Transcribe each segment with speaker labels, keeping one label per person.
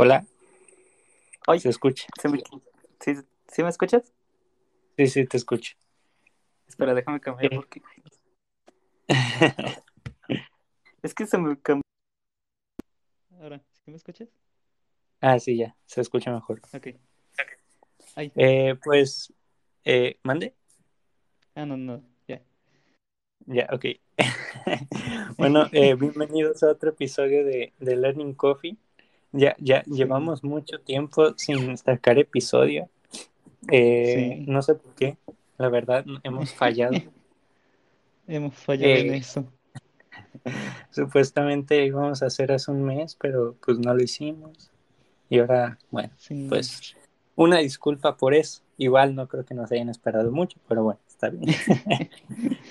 Speaker 1: Hola.
Speaker 2: Ay,
Speaker 1: ¿Se escucha?
Speaker 2: se me- ¿Sí, sí me escuchas?
Speaker 1: Sí, sí, te escucho.
Speaker 2: Espera, déjame cambiar
Speaker 1: Sí.
Speaker 2: porque... Es que se me cambió. Ahora, ¿sí me escuchas?
Speaker 1: ah, sí, ya, se escucha mejor.
Speaker 2: Ok. Ay,
Speaker 1: Eh, pues, eh, mande.
Speaker 2: ah, no, no, ya.
Speaker 1: Ya, ok. bueno, eh, bienvenidos a otro episodio de, de Learning Coffee. Ya, ya
Speaker 2: Sí.
Speaker 1: llevamos mucho tiempo sin sacar episodio. Eh,
Speaker 2: Sí.
Speaker 1: No sé por qué, la verdad, hemos fallado.
Speaker 2: Hemos fallado en
Speaker 1: Eh,
Speaker 2: eso.
Speaker 1: Supuestamente íbamos a hacer hace un mes, pero pues no lo hicimos. Y ahora, bueno,
Speaker 2: Sí.
Speaker 1: pues una disculpa por eso. Igual no creo que nos hayan esperado mucho, pero bueno, está bien.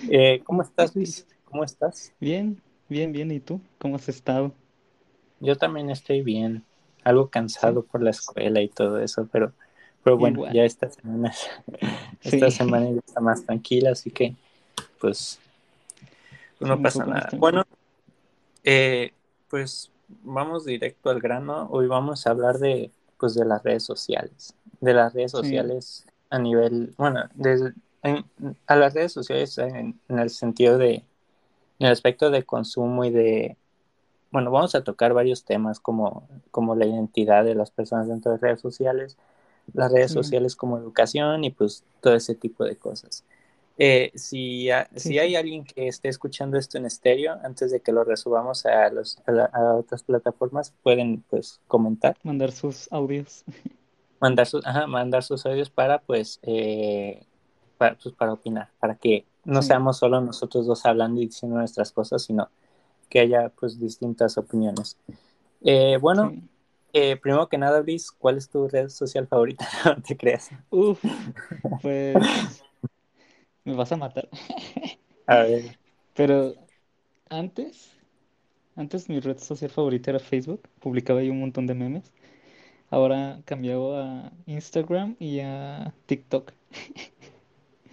Speaker 1: Eh, ¿Cómo estás, Luis? ¿Cómo estás?
Speaker 2: Bien, bien, bien. ¿Y tú? ¿Cómo has estado?
Speaker 1: Yo también estoy bien, algo cansado por la escuela y todo eso, pero, pero bueno,
Speaker 2: Igual.
Speaker 1: ya esta semana,
Speaker 2: Sí.
Speaker 1: esta semana ya está más tranquila, así que pues, pues no pasa nada. Bueno, eh, pues vamos directo al grano. Hoy vamos a hablar de pues de las redes sociales, de las redes
Speaker 2: Sí.
Speaker 1: sociales a nivel, bueno, desde, en- a las redes sociales en, en el sentido de, en el aspecto de consumo y de, bueno, vamos a tocar varios temas como, como la identidad de las personas dentro de redes sociales, las redes
Speaker 2: Sí.
Speaker 1: sociales como educación y pues todo ese tipo de cosas. Eh, si, ha-
Speaker 2: Sí,
Speaker 1: si hay alguien que esté escuchando esto en estéreo, antes de que lo resubamos a, los, a, la- a otras plataformas, pueden pues comentar,
Speaker 2: Mandar sus audios.
Speaker 1: mandar sus, ajá, mandar sus audios para pues, eh, para, pues, para opinar, para que no
Speaker 2: Sí.
Speaker 1: seamos solo nosotros dos hablando y diciendo nuestras cosas, sino que haya pues distintas opiniones. Eh, bueno,
Speaker 2: Sí.
Speaker 1: eh, primero que nada, Luis, ¿cuál es tu red social favorita? No te creas.
Speaker 2: Uf, pues me vas a matar.
Speaker 1: A ver,
Speaker 2: Pero antes, antes mi red social favorita era Facebook. Publicaba ahí un montón de memes. Ahora cambió a Instagram y a TikTok.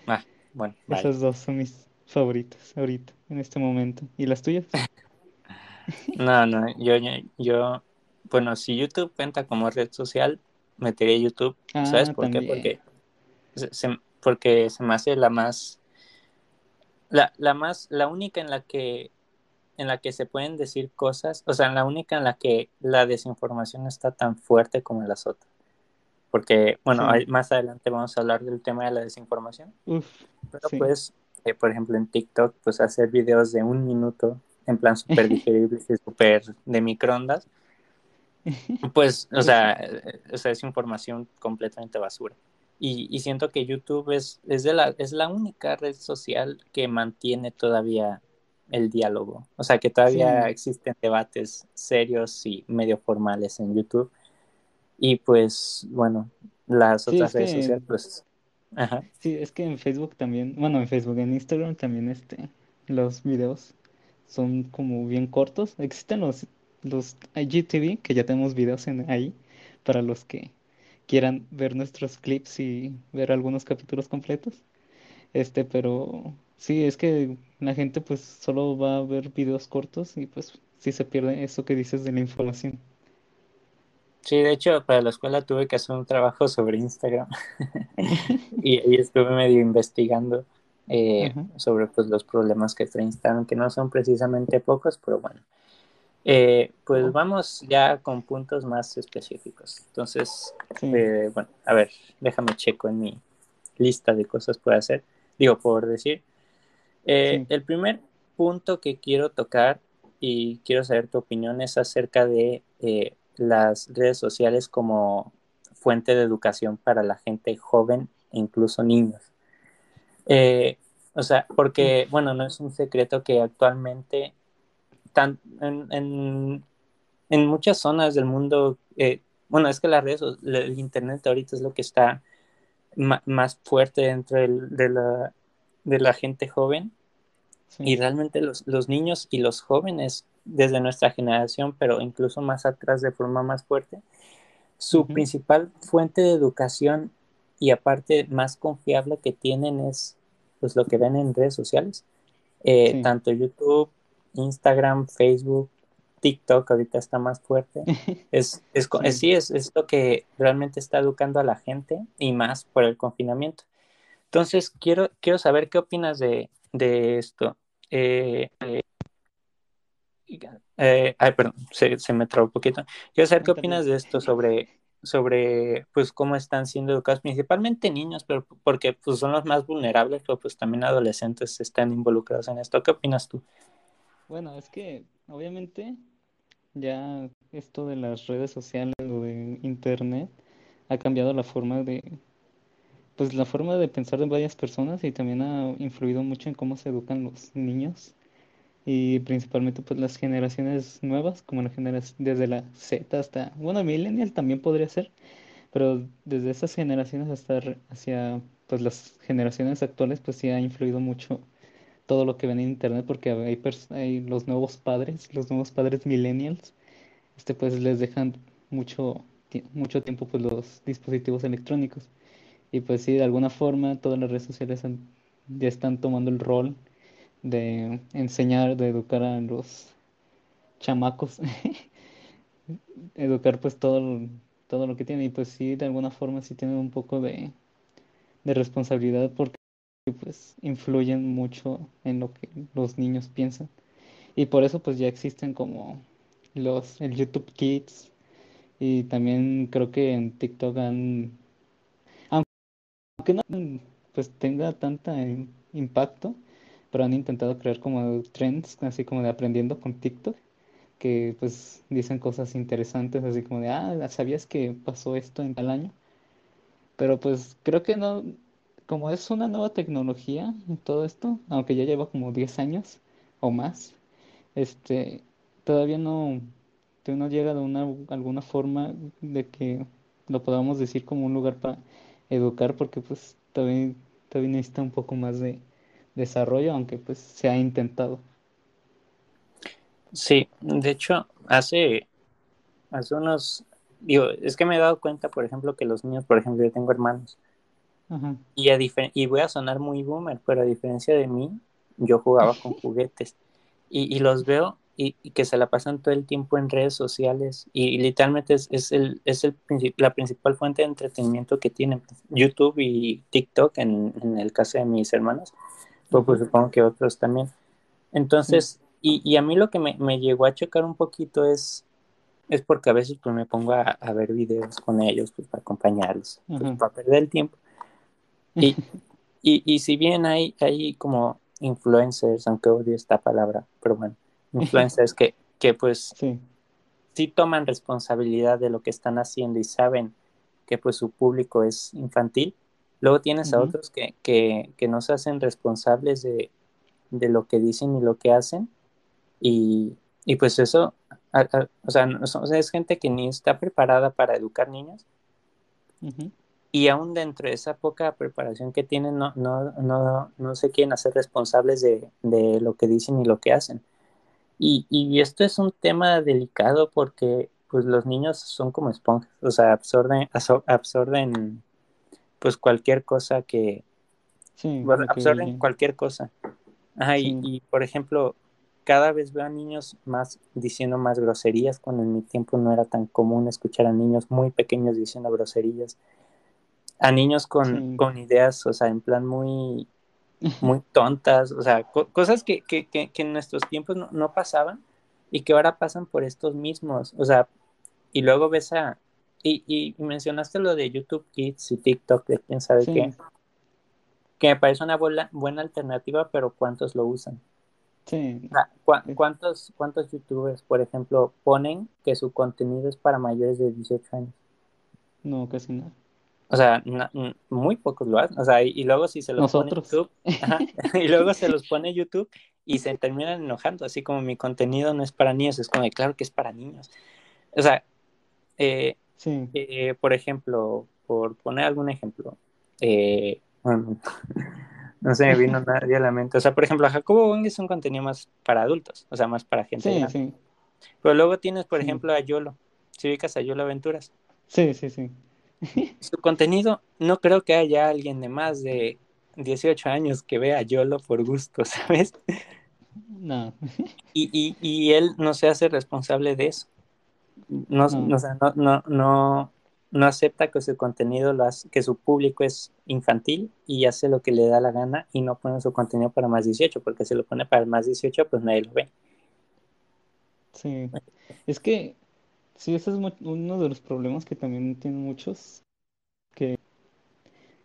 Speaker 1: ah, bueno, vale.
Speaker 2: Esas dos son mis favoritas ahorita, en este momento. ¿Y las tuyas?
Speaker 1: No, no, yo, yo, yo- bueno, si YouTube cuenta como red social, metería YouTube, ¿sabes
Speaker 2: Ah,
Speaker 1: por qué? Porque se, porque se me hace la más, la, la más, la única en la que, en la que se pueden decir cosas, o sea, la única en la que la desinformación está tan fuerte como en las otras. Porque, bueno,
Speaker 2: Sí.
Speaker 1: más adelante vamos a hablar del tema de la desinformación,
Speaker 2: Uf,
Speaker 1: pero
Speaker 2: sí.
Speaker 1: pues, eh, por ejemplo, en TikTok, pues hacer videos de un minuto en plan súper digeribles y súper de microondas, pues, o sea, o sea, es información completamente basura. Y, y siento que YouTube es, es, de la, es la única red social que mantiene todavía el diálogo. O sea, que todavía
Speaker 2: Sí,
Speaker 1: existen debates serios y medio formales en YouTube. Y pues, bueno, las otras
Speaker 2: es
Speaker 1: redes sociales, pues, ajá.
Speaker 2: sí, es que en Facebook también, bueno, en Facebook, en Instagram también, este, los videos son como bien cortos. Existen los, los IGTV, que ya tenemos videos en ahí, para los que quieran ver nuestros clips y ver algunos capítulos completos. Este, pero sí, es que la gente pues solo va a ver videos cortos y pues sí se pierde eso que dices de la información.
Speaker 1: Sí, de hecho, para la escuela tuve que hacer un trabajo sobre Instagram y, y estuve medio investigando eh, sobre pues, los problemas que trae Instagram, que no son precisamente pocos, pero bueno. Eh, pues vamos ya con puntos más específicos. Entonces,
Speaker 2: sí,
Speaker 1: eh, bueno, a ver, déjame checo en mi lista de cosas por hacer, digo, por decir. Eh,
Speaker 2: sí,
Speaker 1: el primer punto que quiero tocar y quiero saber tu opinión es acerca de eh, las redes sociales como fuente de educación para la gente joven e incluso niños. Eh, o sea, porque, bueno, no es un secreto que actualmente tan, en, en, en muchas zonas del mundo, eh, bueno, es que las redes, el internet ahorita es lo que está más fuerte dentro del- de la, de la gente joven y realmente los, los niños y los jóvenes desde nuestra generación, pero incluso más atrás de forma más fuerte, su
Speaker 2: ujú,
Speaker 1: principal fuente de educación y aparte más confiable que tienen es pues lo que ven en redes sociales, Eh,
Speaker 2: sí,
Speaker 1: tanto YouTube, Instagram, Facebook, TikTok ahorita está más fuerte. Es, es,
Speaker 2: Sí.
Speaker 1: sí, es, es lo que realmente está educando a la gente y más por el confinamiento. Entonces, quiero, quiero saber qué opinas de, de esto. Eh, eh, eh, ay, perdón, se, se me trabó un poquito. Quiero saber qué opinas de esto sobre, sobre pues cómo están siendo educados, principalmente niños, pero porque pues son los más vulnerables, pero pues también adolescentes están involucrados en esto. ¿Qué opinas tú?
Speaker 2: Bueno, es que obviamente ya esto de las redes sociales o de internet ha cambiado la forma de, pues la forma de pensar de varias personas y también ha influido mucho en cómo se educan los niños y principalmente pues las generaciones nuevas, como la generación desde la Z hasta, bueno, millennial también podría ser, pero desde esas generaciones hasta hacia pues las generaciones actuales pues sí ha influido mucho todo lo que ven en internet porque hay, hay los nuevos padres, los nuevos padres millennials, este pues les dejan mucho, mucho tiempo pues los dispositivos electrónicos. Y pues sí, de alguna forma todas las redes sociales han- ya están tomando el rol de enseñar, de educar a los chamacos, educar pues todo, todo lo que tienen y pues sí, de alguna forma sí tienen un poco de, de responsabilidad porque pues influyen mucho en lo que los niños piensan. Y por eso pues ya existen como los el YouTube Kids y también creo que en TikTok han aunque no pues tenga tanta im- impacto, pero han intentado crear como trends así como de aprendiendo con TikTok que pues dicen cosas interesantes así como de ah, ¿sabías que pasó esto en tal año? Pero pues creo que no como es una nueva tecnología todo esto, aunque ya lleva como 10 años o más este, todavía no, no llega de una, alguna forma de que lo podamos decir como un lugar para educar, porque pues todavía, todavía necesita un poco más de desarrollo, aunque pues se ha intentado.
Speaker 1: Sí, de hecho, hace, hace unos, digo, es que me he dado cuenta, por ejemplo, que los niños, por ejemplo, yo tengo hermanos,
Speaker 2: Ajá,
Speaker 1: y, a y voy a sonar muy boomer, pero a diferencia de mí, yo jugaba con juguetes, y, y los veo y, y que se la pasan todo el tiempo en redes sociales, y, literalmente es, es, el, es el, princip- la principal fuente de entretenimiento que tienen, YouTube y TikTok, en, en el caso de mis hermanos, pues, pues supongo que otros también. Entonces, y, y a mí lo que me, me llegó a chocar un poquito es, es porque a veces pues me pongo a, a ver videos con ellos, pues para acompañarlos, pues
Speaker 2: ajá,
Speaker 1: para perder el tiempo. Y, y, y si bien hay, hay como influencers, aunque odio esta palabra, pero bueno, influencers que, que pues
Speaker 2: sí,
Speaker 1: sí toman responsabilidad de lo que están haciendo y saben que pues su público es infantil, luego tienes a otros que, que, que no se hacen responsables de, de lo que dicen y lo que hacen. Y, y pues eso, a- a- o sea, no- o sea, es gente que ni está preparada para educar niños. Y aún dentro de esa poca preparación que tienen no, no, no, no se quieren hacer responsables de, de lo que dicen y lo que hacen. Y, y esto es un tema delicado porque pues los niños son como esponjas, o sea, absorben, absor- absorben pues cualquier cosa que,
Speaker 2: sí,
Speaker 1: bueno,
Speaker 2: que
Speaker 1: absorben cualquier cosa. Ajá, y,
Speaker 2: sí,
Speaker 1: y, por ejemplo, cada vez veo a niños más diciendo más groserías, cuando en mi tiempo no era tan común escuchar a niños muy pequeños diciendo groserías, a niños con,
Speaker 2: sí,
Speaker 1: con ideas, o sea, en plan muy, muy tontas, o sea, co- cosas que, que, que, que en nuestros tiempos no, no pasaban y que ahora pasan por estos mismos, o sea, y luego ves a, y, y, mencionaste lo de YouTube Kids y TikTok, de quién sabe qué, que me parece una buena, buena alternativa, pero ¿cuántos lo usan?
Speaker 2: sí,
Speaker 1: sea, ¿cu- ¿cuántos, ¿Cuántos youtubers, por ejemplo, ponen que su contenido es para mayores de 18 años?
Speaker 2: no, casi nada.
Speaker 1: O sea, muy pocos lo hacen. O sea, y, y luego si se los pone
Speaker 2: Nosotros,
Speaker 1: YouTube, ajá, y luego se los pone YouTube y se terminan enojando, así como mi contenido no es para niños, es como de, claro que es para niños. O sea, eh,
Speaker 2: sí,
Speaker 1: eh, por ejemplo, por poner algún ejemplo, eh, bueno, no se me vino nadie a la mente. O sea, por ejemplo, Jacobo Wong es un contenido más para adultos, o sea, más para gente
Speaker 2: sí,
Speaker 1: grande.
Speaker 2: sí,
Speaker 1: Pero luego tienes, por
Speaker 2: sí,
Speaker 1: ejemplo, a Yolo. Si ubicas a Yolo Aventuras.
Speaker 2: sí, sí, sí,
Speaker 1: Su contenido, no creo que haya alguien de más de 18 años que vea a Yolo por gusto, ¿sabes?
Speaker 2: No,
Speaker 1: Y, y, y él no se hace responsable de eso. No,
Speaker 2: no,
Speaker 1: no, o sea, no, no, no, no acepta que su contenido, lo hace- que su público es infantil y hace lo que le da la gana y no pone su contenido para más 18, porque si lo pone para más 18, pues nadie lo ve.
Speaker 2: sí. Es que, sí, ese es uno de los problemas que también tienen muchos, que,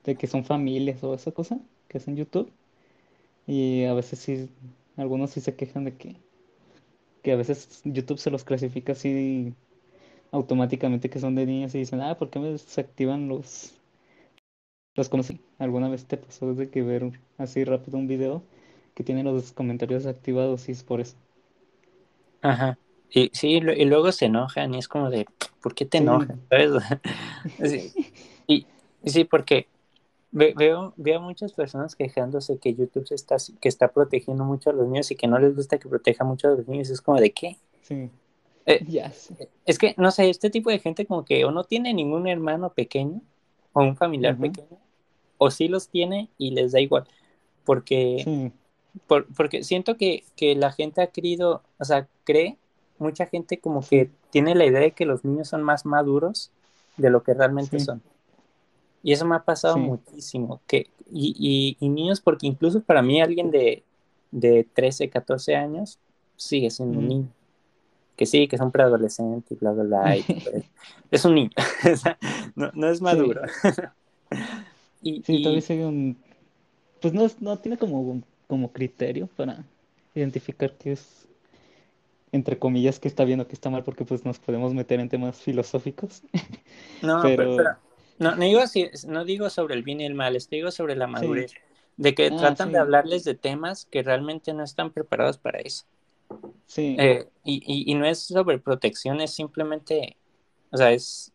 Speaker 2: de que son familias o esa cosa que hacen YouTube. Y a veces sí, algunos sí se quejan de que, que a veces YouTube se los clasifica así automáticamente que son de niñas y dicen, ah, ¿por qué me desactivan los, los comentarios? ¿Alguna vez te pasó de que ver así rápido un video que tiene los comentarios activados y es por eso?
Speaker 1: Ajá. Y sí, y luego se enojan y es como de, ¿por qué te
Speaker 2: Sí,
Speaker 1: enojas? ¿Sabes? Sí. Y, y sí, porque veo, veo muchas personas quejándose que YouTube se está, que está protegiendo mucho a los niños y que no les gusta que proteja mucho a los niños. Es como de, ¿qué?
Speaker 2: sí,
Speaker 1: Eh,
Speaker 2: ya sé.
Speaker 1: es que, no sé, este tipo de gente como que o no tiene ningún hermano pequeño o un familiar pequeño, o sí los tiene y les da igual. Porque,
Speaker 2: Sí,
Speaker 1: por- porque siento que, que la gente ha querido, o sea, cree, mucha gente como que tiene la idea de que los niños son más maduros de lo que realmente
Speaker 2: sí,
Speaker 1: son. Y eso me ha pasado
Speaker 2: sí,
Speaker 1: muchísimo. Que, y, y, y niños, porque incluso para mí alguien de, de 13, 14 años sigue siendo un
Speaker 2: ujú.
Speaker 1: niño. Que sí, que es un preadolescente y bla, bla, bla. y eso. Es un niño. No, no es
Speaker 2: Sí,
Speaker 1: maduro. Y,
Speaker 2: sí, todavía sigue un, pues no, no tiene como, un- como criterio para identificar qué es, entre comillas, qué está bien o qué está mal, porque pues nos podemos meter en temas filosóficos,
Speaker 1: no, pero, pero
Speaker 2: pero
Speaker 1: no, no digo así, no digo sobre el bien y el mal, estoy digo sobre la
Speaker 2: sí,
Speaker 1: madurez. De que
Speaker 2: ah,
Speaker 1: tratan de hablarles de temas que realmente no están preparados para eso.
Speaker 2: sí,
Speaker 1: Eh, y, y, y no es sobre protección, es simplemente, o sea, es,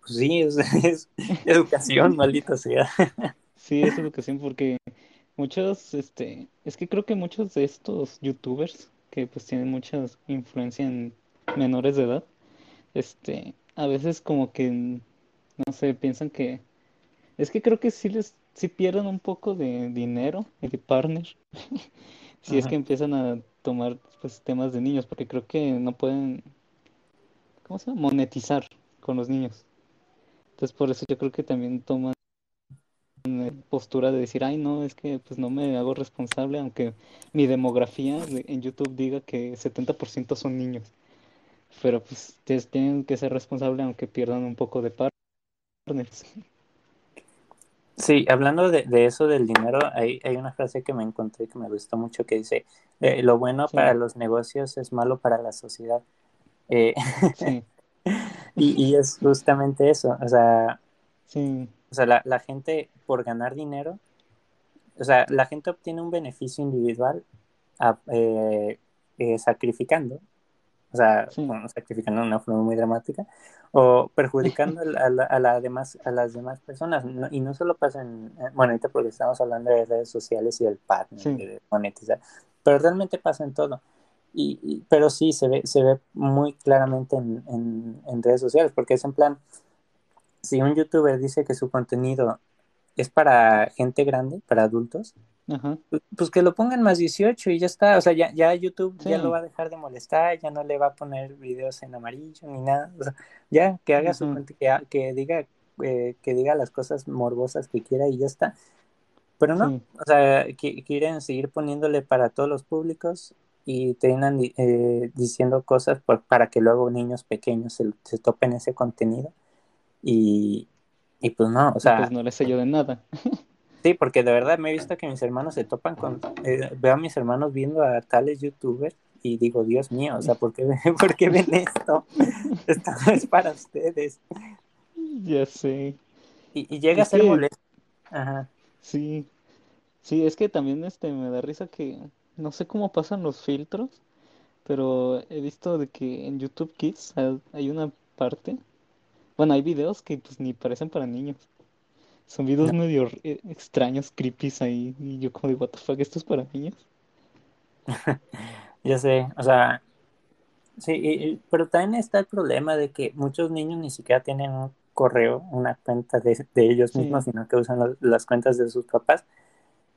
Speaker 1: pues sí, es, es educación, maldita sea.
Speaker 2: sí, es educación, porque muchos, este, es que creo que muchos de estos youtubers que pues tienen mucha influencia en menores de edad, este, a veces como que, no sé, piensan que Es que creo que sí les, sí pierden un poco de dinero y de partner si es que empiezan a tomar pues temas de niños, porque creo que no pueden, ¿cómo se llama? Monetizar con los niños. Entonces por eso yo creo que también toman eh, postura de decir, ay no, es que pues no me hago responsable, aunque mi demografía de- en YouTube diga que 70% son niños. Pero pues tienen que ser responsables aunque pierdan un poco de partners.
Speaker 1: Sí, hablando de, de eso del dinero, hay, hay una frase que me encontré que me gustó mucho que dice, eh, lo bueno para los negocios es malo para la sociedad. Eh,
Speaker 2: sí,
Speaker 1: y, y es justamente eso, o sea,
Speaker 2: sí,
Speaker 1: o sea la, la gente por ganar dinero, o sea, la gente obtiene un beneficio individual a- eh, sacrificando o sea,
Speaker 2: sí,
Speaker 1: bueno, sacrificando de una forma muy dramática, o perjudicando a, la, a, la demás, a las demás personas. No, y no solo pasa en, bueno, ahorita porque estamos hablando de redes sociales y del partner,
Speaker 2: sí,
Speaker 1: de monetizar, pero realmente pasa en todo. Y, y, pero sí, se ve, se ve muy claramente en, en, en redes sociales, porque es en plan, si un youtuber dice que su contenido es para gente grande, para adultos,
Speaker 2: ajá,
Speaker 1: pues que lo pongan más 18 y ya está. O sea, ya, ya YouTube ya lo va a dejar de molestar, ya no le va a poner videos en amarillo ni nada. O sea, ya que haga su cuenta, que, que diga, eh, que diga las cosas morbosas que quiera y ya está. Pero no,
Speaker 2: Sí,
Speaker 1: o sea, que, quieren seguir poniéndole para todos los públicos y terminan eh, diciendo cosas por, para que luego niños pequeños se, se topen ese contenido. Y, y pues no, o
Speaker 2: y pues
Speaker 1: sea,
Speaker 2: no les ayuda en nada.
Speaker 1: Sí, porque de verdad me he visto que mis hermanos se topan con, eh, veo a mis hermanos viendo a tales youtubers y digo, Dios mío, o sea, ¿por qué, ¿por qué ven esto? Esto no es para ustedes.
Speaker 2: Ya sé.
Speaker 1: Y, y llega a ser
Speaker 2: que
Speaker 1: molesto. Ajá.
Speaker 2: sí, sí, es que también este me da risa que no sé cómo pasan los filtros, pero he visto de que en YouTube Kids hay hay una parte, bueno, hay videos que pues ni parecen para niños. Son videos
Speaker 1: No,
Speaker 2: medio eh, extraños, creepy ahí, y yo como de what the fuck, ¿esto es para niños?
Speaker 1: yo sé, o sea, sí, y- pero también está el problema de que muchos niños ni siquiera tienen un correo, una cuenta de, de ellos mismos,
Speaker 2: Sí,
Speaker 1: sino que usan lo- las cuentas de sus papás.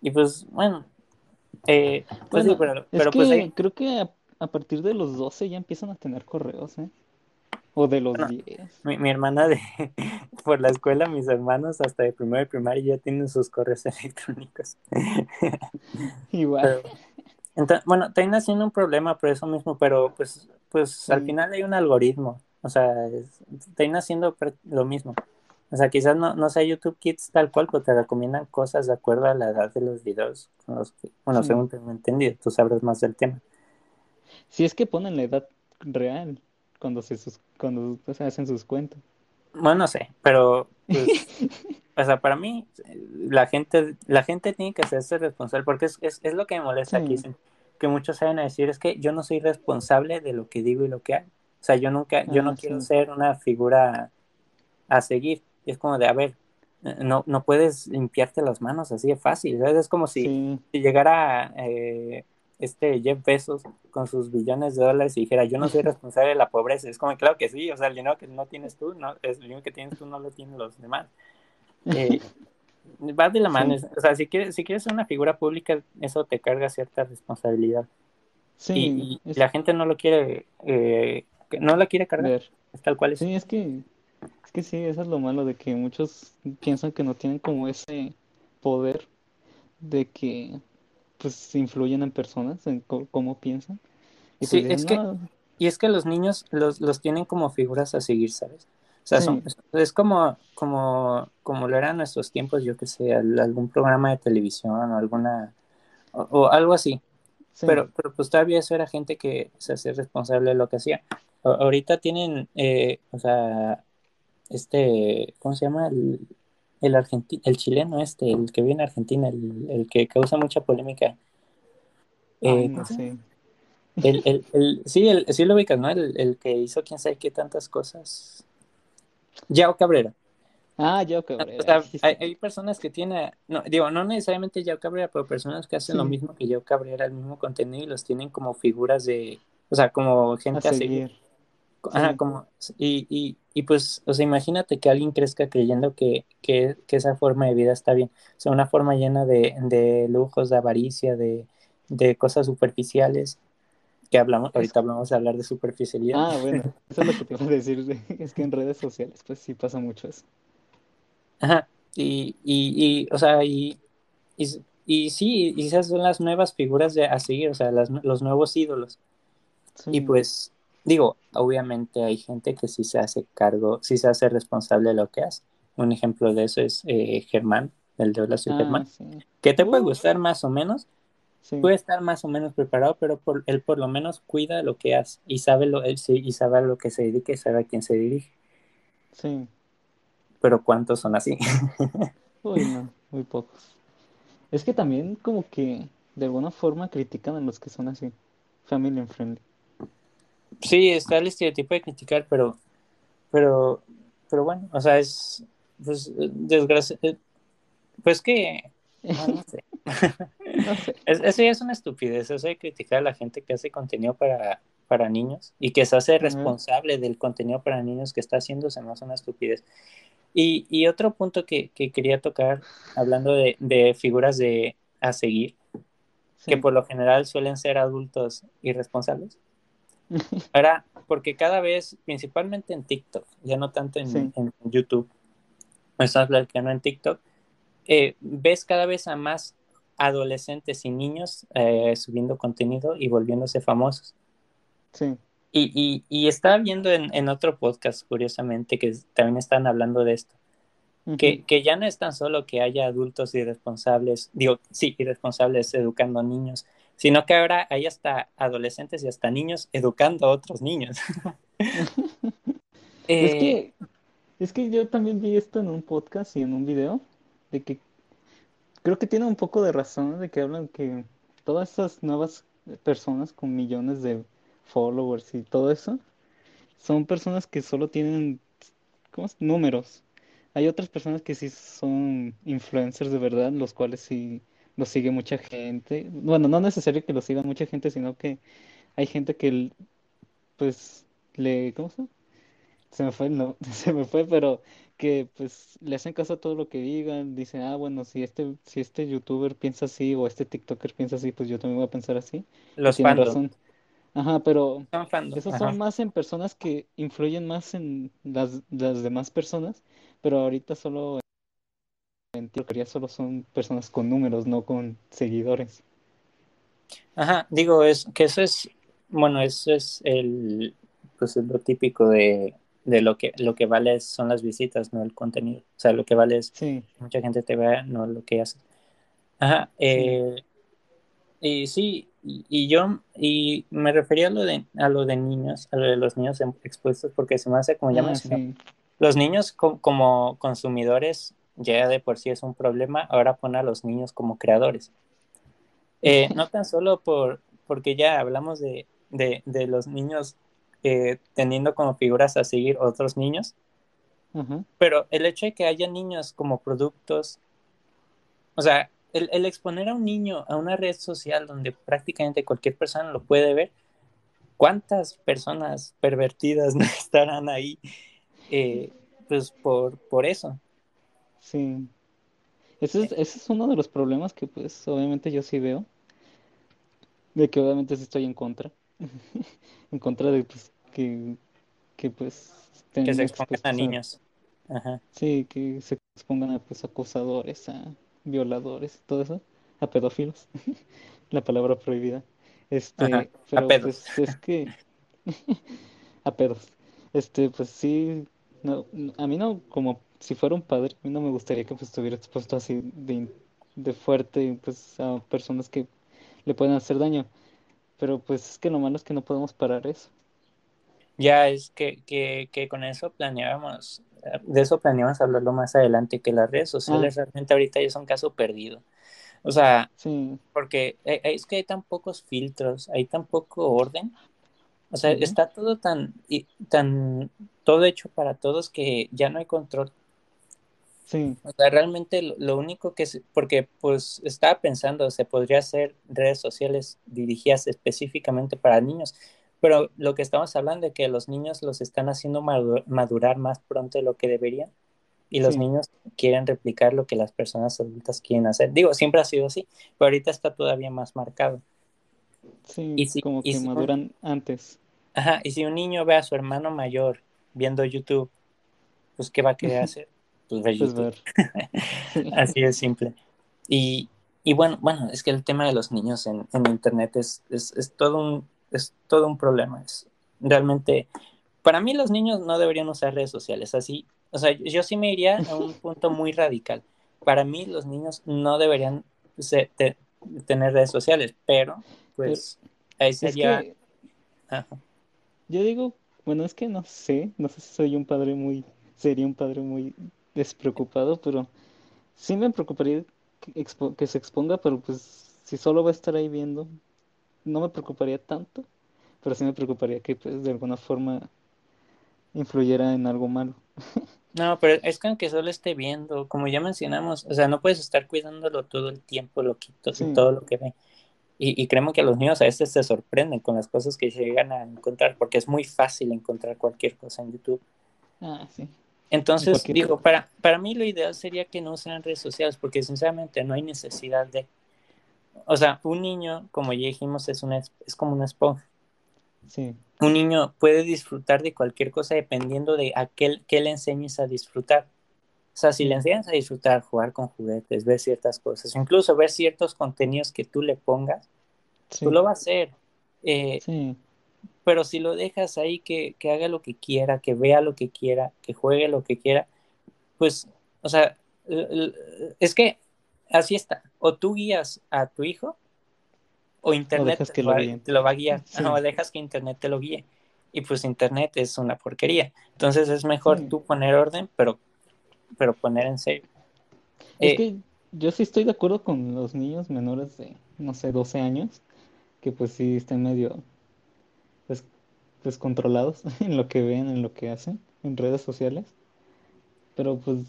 Speaker 1: Y pues, bueno, Eh, pues sí, pero,
Speaker 2: es
Speaker 1: pues
Speaker 2: que creo que a, a partir de los 12 ya empiezan a tener correos, ¿eh? O de los
Speaker 1: bueno,
Speaker 2: 10.
Speaker 1: mi, mi hermana de, por la escuela, mis hermanos hasta de primero de primaria ya tienen sus correos electrónicos.
Speaker 2: Igual,
Speaker 1: Pero, entonces, bueno, termina siendo un problema por eso mismo, pero pues, pues al final hay un algoritmo, o sea, termina siendo pre- lo mismo. O sea, quizás no, no sea YouTube Kids tal cual, pero te recomiendan cosas de acuerdo a la edad de los videos. con los que- bueno,
Speaker 2: sí.
Speaker 1: según tengo entendido, tú sabrás más del tema.
Speaker 2: Si es que ponen la edad real cuando se, sus, cuando se hacen sus cuentas.
Speaker 1: Bueno, no sé, pero pues, o sea, para mí, la gente, la gente tiene que hacerse responsable, porque es, es, es lo que me molesta aquí,
Speaker 2: Sí,
Speaker 1: que muchos saben decir, es que yo no soy responsable de lo que digo y lo que hago. O sea, yo nunca, yo no
Speaker 2: ah,
Speaker 1: quiero ser una figura a seguir. Es como de, a ver, no, no puedes limpiarte las manos así de fácil, ¿sabes? Es como si,
Speaker 2: sí,
Speaker 1: si llegara eh, este Jeff Bezos con sus billones de dólares y dijera, yo no soy responsable de la pobreza. Es como, claro que sí, o sea, el dinero que no tienes tú, no, es el dinero que tienes tú no lo tienen los demás. Eh, va de la mano,
Speaker 2: sí,
Speaker 1: o sea, si quieres, si quieres ser una figura pública, eso te carga cierta responsabilidad.
Speaker 2: sí,
Speaker 1: Y, y
Speaker 2: es
Speaker 1: la gente no lo quiere, eh, no la quiere cargar,
Speaker 2: ver.
Speaker 1: es tal cual es.
Speaker 2: Sí, es que, es que sí, eso es lo malo de que muchos piensan que no tienen como ese poder de que pues influyen en personas, en cómo piensan. Y pues
Speaker 1: Sí, es que Y es que los niños los, los tienen como figuras a seguir, ¿sabes? O sea, son, es como, como, como lo eran nuestros tiempos, yo que sé, al- algún programa de televisión o alguna, o, o algo así.
Speaker 2: sí,
Speaker 1: Pero, pero pues todavía eso era gente que se hacía responsable de lo que hacía. Ahorita tienen, eh, o sea, este, ¿cómo se llama? El, el argentino, el chileno este, el que vive en Argentina, el, el que causa mucha polémica. Eh. El, el, el, sí, el, sí lo ubicas, ¿no? El, el que hizo quién sabe qué tantas cosas. Yao Cabrera.
Speaker 2: Ah, yo
Speaker 1: O
Speaker 2: Cabrera,
Speaker 1: sea, hay, hay personas que tienen, no, digo, no necesariamente Yao Cabrera, pero personas que hacen lo mismo que Yao Cabrera, el mismo contenido y los tienen como figuras de, o sea, como
Speaker 2: a
Speaker 1: gente a seguir.
Speaker 2: seguir,
Speaker 1: Ajá,
Speaker 2: sí,
Speaker 1: como, y, y, y pues, o sea, imagínate que alguien crezca creyendo que, que, que esa forma de vida está bien. O sea, una forma llena de, de lujos, de avaricia, de, de cosas superficiales, que hablamos, ahorita hablamos de hablar de superficialidad.
Speaker 2: ah, bueno, eso es lo que te iba a decir, de- es que en redes sociales pues sí pasa mucho eso,
Speaker 1: Ajá, y, y, y, o sea, y, y, y sí, y esas son las nuevas figuras de, a seguir, o sea, las, los nuevos ídolos. Y pues, digo, obviamente hay gente que sí se hace cargo, sí se hace responsable de lo que hace. Un ejemplo de eso es eh, Germán, el de Hola soy
Speaker 2: ah,
Speaker 1: Germán,
Speaker 2: sí,
Speaker 1: que te puede
Speaker 2: uh,
Speaker 1: gustar más o menos,
Speaker 2: sí,
Speaker 1: puede estar más o menos preparado, pero por, él por lo menos cuida lo que hace y sabe lo, él sí, y sabe a lo que se dedica y sabe a quién se dirige.
Speaker 2: sí,
Speaker 1: Pero ¿cuántos son así?
Speaker 2: uy, no, muy pocos. Es que también como que de alguna forma critican a los que son así, family friendly.
Speaker 1: Sí, está el estereotipo de criticar, pero, pero, pero bueno, o sea, es, pues, desgracia, eh, pues que, bueno, no sé.
Speaker 2: No sé,
Speaker 1: Es- eso ya es una estupidez, eso de criticar a la gente que hace contenido para, para niños y que se hace responsable del contenido para niños que está haciendo, se me hace una estupidez. Y, y otro punto que, que quería tocar, hablando de, de figuras de a seguir, que por lo general suelen ser adultos irresponsables, Ahora, porque cada vez, principalmente en TikTok, ya no tanto en,
Speaker 2: sí,
Speaker 1: en YouTube, estás platicando en TikTok, eh, ves cada vez a más adolescentes y niños eh, subiendo contenido y volviéndose famosos.
Speaker 2: sí,
Speaker 1: Y, y, y estaba viendo en, en otro podcast, curiosamente, que también están hablando de esto, que, que ya no es tan solo que haya adultos irresponsables, digo, sí, irresponsables educando niños, sino que ahora hay hasta adolescentes y hasta niños educando a otros niños.
Speaker 2: Es
Speaker 1: Eh,
Speaker 2: que, es que yo también vi esto en un podcast y en un video, de que creo que tiene un poco de razón, de que hablan que todas esas nuevas personas con millones de followers y todo eso, son personas que solo tienen, ¿cómo es? Números. Hay otras personas que sí son influencers de verdad, los cuales sí los sigue mucha gente. Bueno, no necesario que los siga mucha gente, sino que hay gente que, pues, le, ¿cómo se llama? Se me fue, no, se me fue, pero que pues le hacen caso a todo lo que digan, dicen, ah, bueno, si este, si este youtuber piensa así o este TikToker piensa así, pues yo también voy a pensar así. Y
Speaker 1: Los
Speaker 2: tienen
Speaker 1: fandom.
Speaker 2: razón. Ajá, pero
Speaker 1: Son fandom.
Speaker 2: esos
Speaker 1: Ajá.
Speaker 2: son más en personas que influyen más en las, las demás personas, pero ahorita solo en teoría solo son personas con números, no con seguidores.
Speaker 1: Ajá, digo, es que eso es, bueno, eso es el, pues es lo típico de, de lo que, lo que vale son las visitas, no el contenido. O sea, lo que vale es
Speaker 2: Sí,
Speaker 1: que mucha gente te vea, no lo que haces. Ajá,
Speaker 2: sí.
Speaker 1: eh, y sí, y, y yo, y me refería a lo de, a lo de niños, a lo de los niños em- expuestos, porque se me hace, como ya
Speaker 2: Ah,
Speaker 1: mencioné,
Speaker 2: sí.
Speaker 1: los niños co- como consumidores ya de por sí es un problema, ahora pone a los niños como creadores. Eh, no tan solo por, porque ya hablamos de, de, de los niños eh, teniendo como figuras a seguir otros niños, pero el hecho de que haya niños como productos, o sea, el, el exponer a un niño a una red social donde prácticamente cualquier persona lo puede ver, ¿cuántas personas pervertidas no estarán ahí? Eh, pues por, por eso.
Speaker 2: Sí. Ese es, ese es uno de los problemas que pues obviamente yo sí veo, de que obviamente sí estoy en contra, en contra de pues que, que pues
Speaker 1: que se expongan a
Speaker 2: expuestos a,
Speaker 1: niños. Ajá,
Speaker 2: sí, que se expongan a pues acosadores, a violadores, todo eso, a pedófilos, la palabra prohibida.
Speaker 1: ajá,
Speaker 2: Este,
Speaker 1: a
Speaker 2: pero
Speaker 1: pedos.
Speaker 2: pues es que a pedos. Este, pues sí, no, a mí no, como si fuera un padre, a mí no me gustaría que pues estuviera expuesto así de, de fuerte, pues a personas que le pueden hacer daño. Pero pues es que lo malo es que no podemos parar eso.
Speaker 1: Ya es que, que, que con eso planeábamos, de eso planeamos hablarlo más adelante, que las redes
Speaker 2: Ah,
Speaker 1: sociales realmente ahorita ya son caso perdido. O sea,
Speaker 2: sí,
Speaker 1: porque eh, es que hay tan pocos filtros, hay tan poco orden. O sea, está todo tan, y- tan, todo hecho para todos que ya no hay control.
Speaker 2: Sí,
Speaker 1: O sea, realmente lo, lo único que se, porque pues estaba pensando, se podría hacer redes sociales dirigidas específicamente para niños, pero lo que estamos hablando de que los niños los están haciendo madu- madurar más pronto de lo que deberían y los
Speaker 2: sí,
Speaker 1: niños quieren replicar lo que las personas adultas quieren hacer. Digo, siempre ha sido así, pero ahorita está todavía más marcado.
Speaker 2: sí,
Speaker 1: Y si,
Speaker 2: como
Speaker 1: y
Speaker 2: que
Speaker 1: si un,
Speaker 2: maduran antes.
Speaker 1: ajá, y si un niño ve a su hermano mayor viendo YouTube, pues ¿qué va a querer hacer? Pues ver
Speaker 2: Pues
Speaker 1: YouTube.
Speaker 2: ver, sí,
Speaker 1: Así de simple. Y, y bueno, bueno, es que el tema de los niños en, en internet es, es, es todo un, es todo un problema. Es realmente, para mí los niños no deberían usar redes sociales así. O sea, yo sí me iría a un punto muy radical. Para mí los niños no deberían se- te- tener redes sociales, pero
Speaker 2: pero
Speaker 1: pues ahí
Speaker 2: es
Speaker 1: sería,
Speaker 2: que yo digo, bueno, es que no sé, no sé si soy un padre muy, sería un padre muy despreocupado, pero Sí me preocuparía que, expo- que se exponga, pero pues si solo va a estar ahí viendo, no me preocuparía tanto, pero sí me preocuparía que pues de alguna forma influyera en algo malo.
Speaker 1: No, pero es que aunque solo esté viendo, como ya mencionamos, o sea, no puedes estar cuidándolo todo el tiempo, lo quito,
Speaker 2: Sí,
Speaker 1: todo lo que ve. Y, y créeme que los niños a veces se sorprenden con las cosas que llegan a encontrar, porque es muy fácil encontrar cualquier cosa en YouTube.
Speaker 2: ah, sí,
Speaker 1: Entonces, digo, para, para mí lo ideal sería que no usaran redes sociales, porque sinceramente no hay necesidad de... O sea, un niño, como ya dijimos, es, una, es como una esponja.
Speaker 2: Sí,
Speaker 1: Un niño puede disfrutar de cualquier cosa dependiendo de a qué, qué le enseñes a disfrutar. O sea, si le enseñas a disfrutar, jugar con juguetes, ver ciertas cosas, incluso ver ciertos contenidos que tú le pongas,
Speaker 2: sí,
Speaker 1: lo va a hacer. Eh,
Speaker 2: sí,
Speaker 1: pero si lo dejas ahí que, que, haga lo que quiera, que vea lo que quiera, que juegue lo que quiera, pues, o sea, es que así está. O tú guías a tu hijo o Internet te lo va, te lo va a guiar,
Speaker 2: Sí,
Speaker 1: o dejas que Internet te lo guíe. Y pues Internet es una porquería. Entonces es mejor
Speaker 2: sí.
Speaker 1: tú poner orden, pero, pero poner en serio.
Speaker 2: Es
Speaker 1: Eh,
Speaker 2: que yo sí estoy de acuerdo con los niños menores de, no sé, 12 años, que pues sí están medio descontrolados en lo que ven, en lo que hacen en redes sociales. Pero pues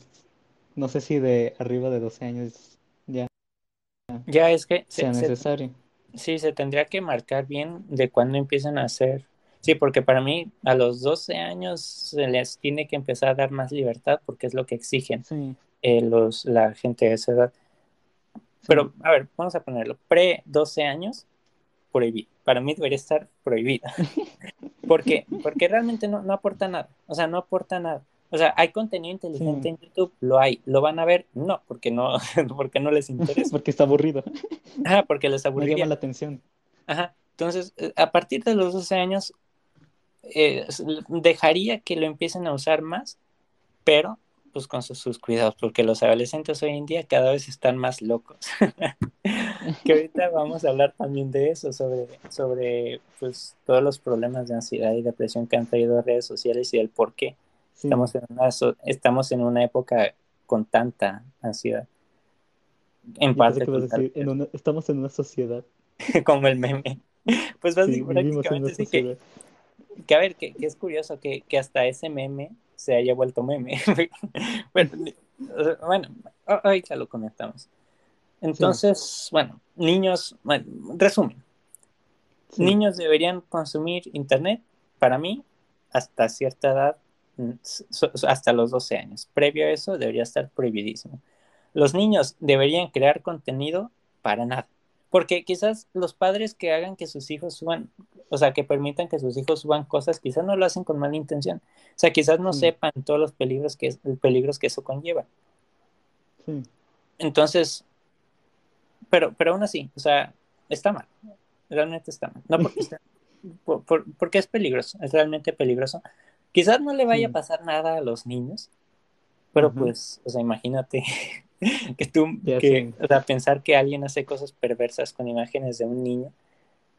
Speaker 2: no sé si de arriba de 12 años ya
Speaker 1: ya es que se,
Speaker 2: sea
Speaker 1: se,
Speaker 2: necesario.
Speaker 1: sí, se tendría que marcar bien de cuándo empiezan a hacer Sí, porque para mí a los 12 años se les tiene que empezar a dar más libertad porque es lo que exigen
Speaker 2: Sí,
Speaker 1: eh, los, la gente de esa edad. Pero, a ver, vamos a ponerlo. Pre 12 años, prohibido. Para mí debería estar prohibida. porque, porque realmente no, no aporta nada. O sea, no aporta nada. O sea, hay contenido inteligente
Speaker 2: Sí.
Speaker 1: en YouTube, lo hay. ¿Lo van a ver? No, porque no, porque no les interesa.
Speaker 2: porque está aburrido.
Speaker 1: Ajá, porque les
Speaker 2: No llama
Speaker 1: aburriría.
Speaker 2: la atención.
Speaker 1: Ajá. Entonces, eh, a partir de los 12 años, eh, dejaría que lo empiecen a usar más, pero pues con sus, sus cuidados, porque los adolescentes hoy en día cada vez están más locos. que ahorita vamos a hablar también de eso, sobre, sobre pues todos los problemas de ansiedad y depresión que han traído redes sociales y el por qué
Speaker 2: Sí.
Speaker 1: estamos en una, so- estamos en una época con tanta ansiedad. En parte
Speaker 2: decir, en una- estamos en una sociedad.
Speaker 1: como el meme. Pues básicamente, prácticamente sí que, que a ver, que, que es curioso que, que hasta ese meme se haya vuelto meme. bueno, bueno, ahorita lo comentamos. Entonces, bueno, niños, bueno, resumen,
Speaker 2: Sí.
Speaker 1: niños deberían consumir internet, para mí, hasta cierta edad, mm, hasta los 12 años. Previo a eso, debería estar prohibidísimo. Los niños deberían crear contenido para nada. Porque quizás los padres que hagan que sus hijos suban, o sea, que permitan que sus hijos suban cosas, quizás no lo hacen con mala intención. O sea, quizás no
Speaker 2: Sí.
Speaker 1: sepan todos los peligros que, peligros que eso conlleva.
Speaker 2: Sí.
Speaker 1: Entonces, pero, pero aún así, o sea, está mal. Realmente está mal. No porque, está- por- por- porque es peligroso, es realmente peligroso. Quizás no le vaya
Speaker 2: Sí.
Speaker 1: a pasar nada a los niños, pero pues, o sea, imagínate que tú, que, o sea, pensar que alguien hace cosas perversas con imágenes de un niño,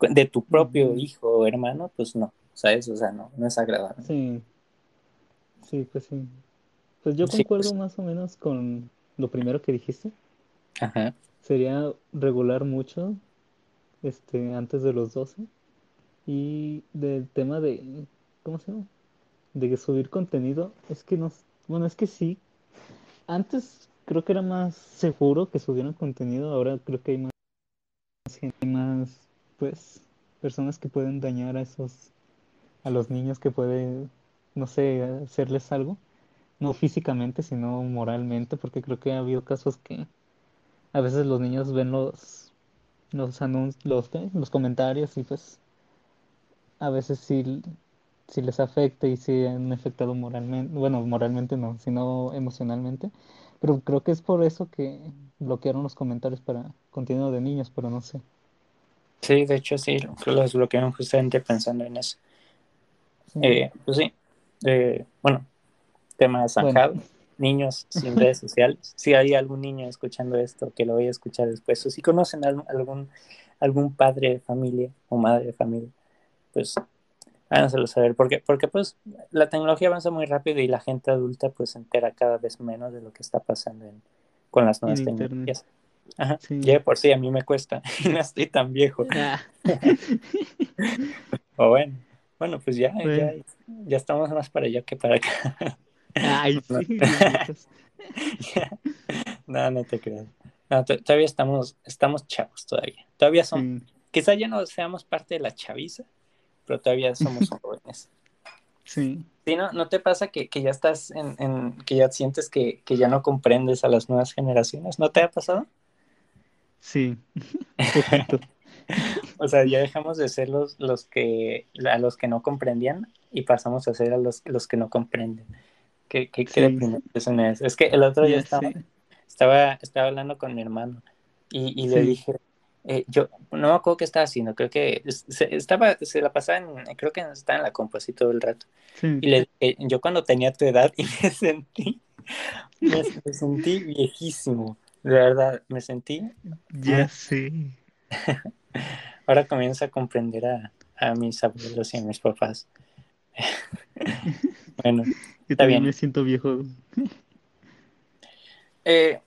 Speaker 1: de tu propio hijo o hermano, pues no, ¿sabes? O sea, no, no es agradable.
Speaker 2: Sí. Sí, pues sí. Pues yo
Speaker 1: Sí,
Speaker 2: concuerdo
Speaker 1: pues.
Speaker 2: más o menos con lo primero que dijiste.
Speaker 1: Ajá.
Speaker 2: Sería regular mucho este, antes de los 12. Y del tema de, ¿cómo se llama? De subir contenido, es que no, bueno, es que sí. Antes creo que era más seguro que subieran contenido, ahora creo que hay más gente, más, pues, personas que pueden dañar a esos, a los niños que puede, no sé, hacerles algo. No físicamente, sino moralmente, porque creo que ha habido casos que a veces los niños ven los, los anuncios, los, los comentarios y pues a veces sí, sí les afecta y sí han afectado moralmente, bueno, moralmente no, sino emocionalmente. Pero creo que es por eso que bloquearon los comentarios para contenido de niños, pero no sé.
Speaker 1: Sí, de hecho sí, los bloquearon justamente pensando en eso.
Speaker 2: Sí.
Speaker 1: Eh, pues sí, Eh, bueno, tema zanjado.
Speaker 2: Bueno.
Speaker 1: Niños sin redes sociales. Si hay algún niño escuchando esto que lo vaya a escuchar después, o si conocen algún, algún padre de familia o madre de familia, pues háganselo saber. Porque, porque pues la tecnología avanza muy rápido y la gente adulta pues se entera cada vez menos de lo que está pasando en- con las nuevas
Speaker 2: En internet.
Speaker 1: tecnologías. Ajá.
Speaker 2: Sí.
Speaker 1: Ya de por sí a mí me cuesta y no estoy tan viejo.
Speaker 2: Ah,
Speaker 1: O bueno, bueno, pues ya,
Speaker 2: Bueno.
Speaker 1: ya, ya estamos más para allá que para acá.
Speaker 2: Ay, sí,
Speaker 1: no, no te. No, to- todavía estamos, estamos chavos todavía. Todavía somos,
Speaker 2: Sí,
Speaker 1: quizá ya no seamos parte de la chaviza, pero todavía somos jóvenes.
Speaker 2: sí.
Speaker 1: ¿Sí, no, ¿No te pasa que, que ya estás en, en- que ya sientes que, que ya no comprendes a las nuevas generaciones? ¿No te ha pasado?
Speaker 2: Sí.
Speaker 1: O sea, ya dejamos de ser los, los que a los que no comprendían y pasamos a ser a los, los que no comprenden. Qué, qué, qué
Speaker 2: Sí.
Speaker 1: eso es. Es que el otro día
Speaker 2: Ya
Speaker 1: estaba,
Speaker 2: sé.
Speaker 1: estaba, estaba hablando con mi hermano y, y le
Speaker 2: Sí.
Speaker 1: dije, eh, yo no me acuerdo qué estaba haciendo, creo que se, estaba, se la pasaba en, creo que estaba en la compu así todo el rato.
Speaker 2: Sí.
Speaker 1: Y le dije, yo cuando tenía tu edad y me sentí, me, me sentí viejísimo, de verdad, me sentí,
Speaker 2: Ya sé.
Speaker 1: ahora comienzo a comprender a, a mis abuelos y a mis papás. bueno,
Speaker 2: Yo
Speaker 1: Está
Speaker 2: también
Speaker 1: bien.
Speaker 2: me siento viejo.
Speaker 1: Eh,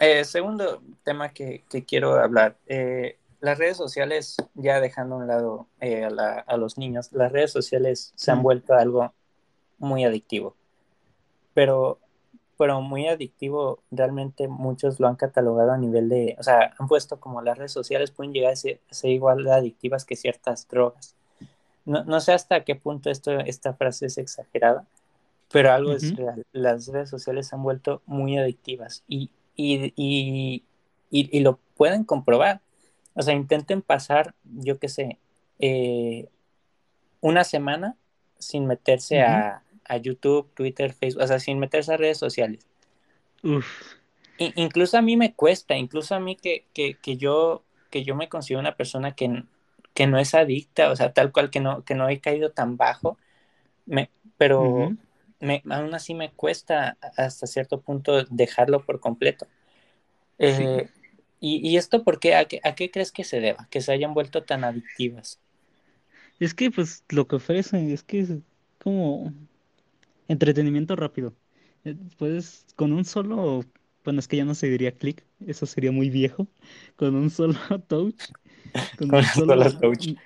Speaker 1: eh, segundo tema que, que quiero hablar. eh, las redes sociales, ya dejando a un lado eh, a, la- a los niños, las redes sociales se han
Speaker 2: Sí.
Speaker 1: vuelto algo muy adictivo. Pero, pero muy adictivo, realmente muchos lo han catalogado a nivel de, o sea, han puesto como las redes sociales pueden llegar a ser, a ser igual de adictivas que ciertas drogas. no, no, sé hasta qué punto esto, esta frase es exagerada, pero algo es real. Las redes sociales se han vuelto muy adictivas y, y, y, y, lo pueden comprobar. O sea, intenten pasar, yo qué sé, eh, una semana sin meterse a, a, YouTube, Twitter, Facebook, o sea, sin meterse a redes sociales. Uf. incluso a mí me cuesta, incluso a mí que, que, que, yo, que yo me considero una persona que, que no es adicta, o sea, tal cual que no, que no he caído tan bajo, me, pero me, aún así me cuesta hasta cierto punto dejarlo por completo. Eh, y, y, esto por qué? ¿A, qué? ¿A qué crees que se deba? Que se hayan vuelto tan adictivas.
Speaker 2: Es que pues lo que ofrecen es que es como entretenimiento rápido. Puedes con un solo, bueno, es que ya no se diría clic, eso sería muy viejo. Con un solo touch, con, un solo, touch.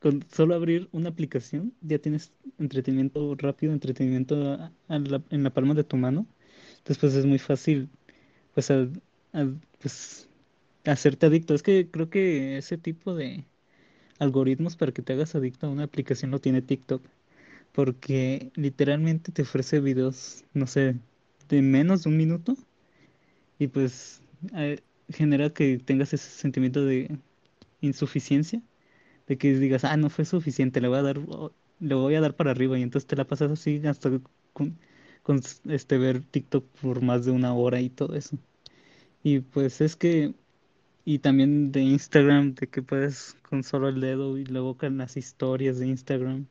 Speaker 2: Con solo abrir una aplicación, ya tienes entretenimiento rápido, entretenimiento en la palma de tu mano. Después es muy fácil, pues, pues, hacerte adicto. Es que creo que ese tipo de algoritmos para que te hagas adicto a una aplicación lo tiene TikTok. Porque literalmente te ofrece videos, no sé, de menos de un minuto. Y pues eh, genera que tengas ese sentimiento de insuficiencia. De que digas, ah, no fue suficiente, le voy a dar, le voy a dar para arriba. Y entonces te la pasas así hasta con, con este ver TikTok por más de una hora y todo eso. Y pues es que y también de Instagram, de que puedes con solo el dedo y luego con las historias de Instagram,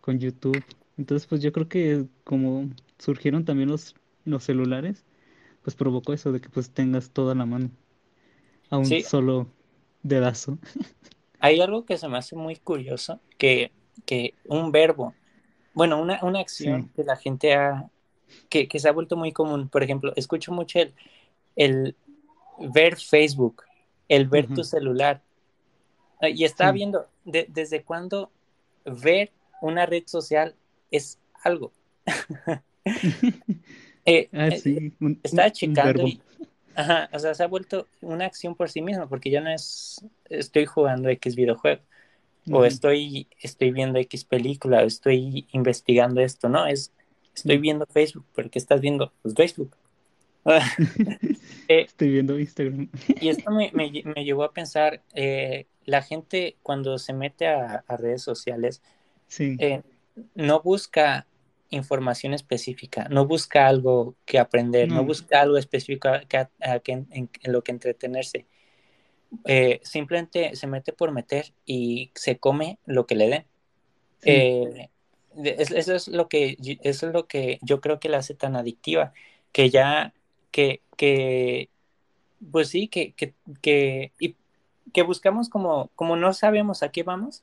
Speaker 2: con YouTube. Entonces, pues yo creo que como surgieron también los, los celulares, pues provocó eso de que pues tengas toda la mano a un solo dedazo.
Speaker 1: Hay algo que se me hace muy curioso, que, que un verbo, bueno, una, una acción que la gente ha, que, que, se ha vuelto muy común. Por ejemplo, escucho mucho el, el ver Facebook el ver tu celular. Ah, y estaba viendo desde cuándo ver una red social es algo. eh, ah, eh sí. estaba checando y, ajá, o sea, se ha vuelto una acción por sí misma, porque ya no es estoy jugando X videojuego, o estoy, estoy viendo X película, o estoy investigando esto, no, es estoy viendo Facebook, porque estás viendo pues, Facebook.
Speaker 2: Eh, Estoy viendo Instagram.
Speaker 1: y esto me, me, llevó a pensar, eh, la gente cuando se mete a, redes sociales, eh, no busca información específica, no busca algo que aprender, no, busca algo específico que, en, lo que entretenerse. simplemente se mete por meter y se come lo que le den. eso es lo que eso es lo que yo creo que la hace tan adictiva que ya que, que pues sí, que, que, que, y, que buscamos como, como no sabemos a qué vamos,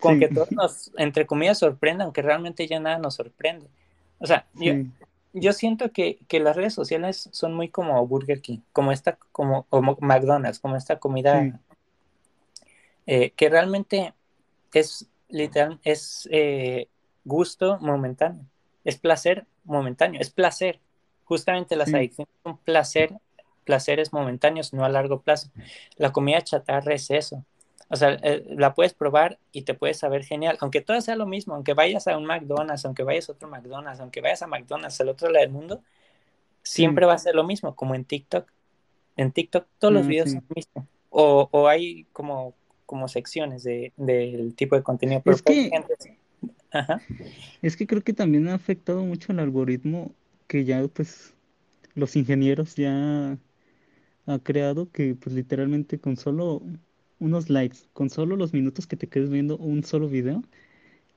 Speaker 1: con que todos nos, entre comillas, sorprendan, que realmente ya nada nos sorprende. O sea, yo, yo, siento que, que, las redes sociales son muy como Burger King, como esta, como, como McDonald's, como esta comida eh, que realmente es literal, es eh, gusto momentáneo, es placer momentáneo, es placer justamente las adicciones son placer, placeres momentáneos, no a largo plazo. La comida chatarra es eso. O sea, eh, la puedes probar y te puedes saber genial, aunque todo sea lo mismo, aunque vayas a un McDonald's, aunque vayas a otro McDonald's, aunque vayas a McDonald's al otro lado del mundo, siempre va a ser lo mismo, como en TikTok. En TikTok todos los mm, videos son lo mismo. O, o hay como, como secciones de, del tipo de contenido.
Speaker 2: es, que, es que creo que también ha afectado mucho el algoritmo que ya pues los ingenieros ya ha creado que pues literalmente con solo unos likes, con solo los minutos que te quedes viendo un solo video,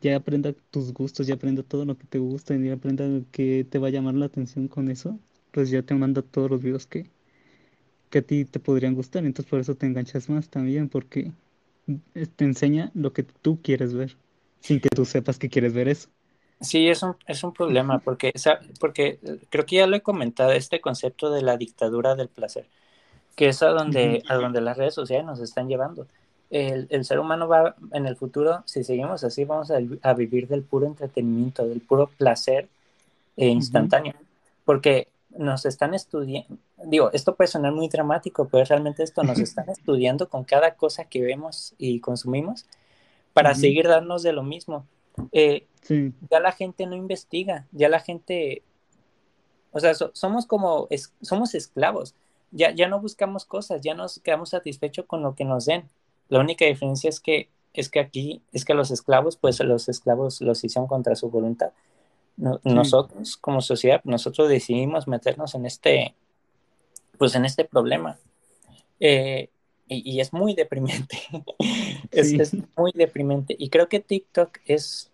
Speaker 2: ya aprenda tus gustos, ya aprenda todo lo que te gusta y ya aprenda que te va a llamar la atención con eso, pues ya te manda todos los videos que, que a ti te podrían gustar, entonces por eso te enganchas más también, porque te enseña lo que tú quieres ver, sin que tú sepas que quieres ver eso.
Speaker 1: Sí, es un, es un problema porque, porque creo que ya lo he comentado, este concepto de la dictadura del placer, que es a donde, a donde las redes sociales nos están llevando. El, el, ser humano va en el futuro, si seguimos así, vamos a, a vivir del puro entretenimiento, del puro placer e instantáneo, porque nos están estudiando, digo, esto puede sonar muy dramático, pero realmente esto nos están estudiando con cada cosa que vemos y consumimos para seguir darnos de lo mismo. Eh, ya la gente no investiga, ya la gente, o sea, somos como, somos esclavos, ya, ya no buscamos cosas, ya nos quedamos satisfechos con lo que nos den. La única diferencia es que, es que aquí, es que los esclavos, pues los esclavos los hicieron contra su voluntad. Nosotros, como sociedad, nosotros decidimos meternos en este, pues en este problema. Eh, y, es muy deprimente. es, muy deprimente. Y creo que TikTok es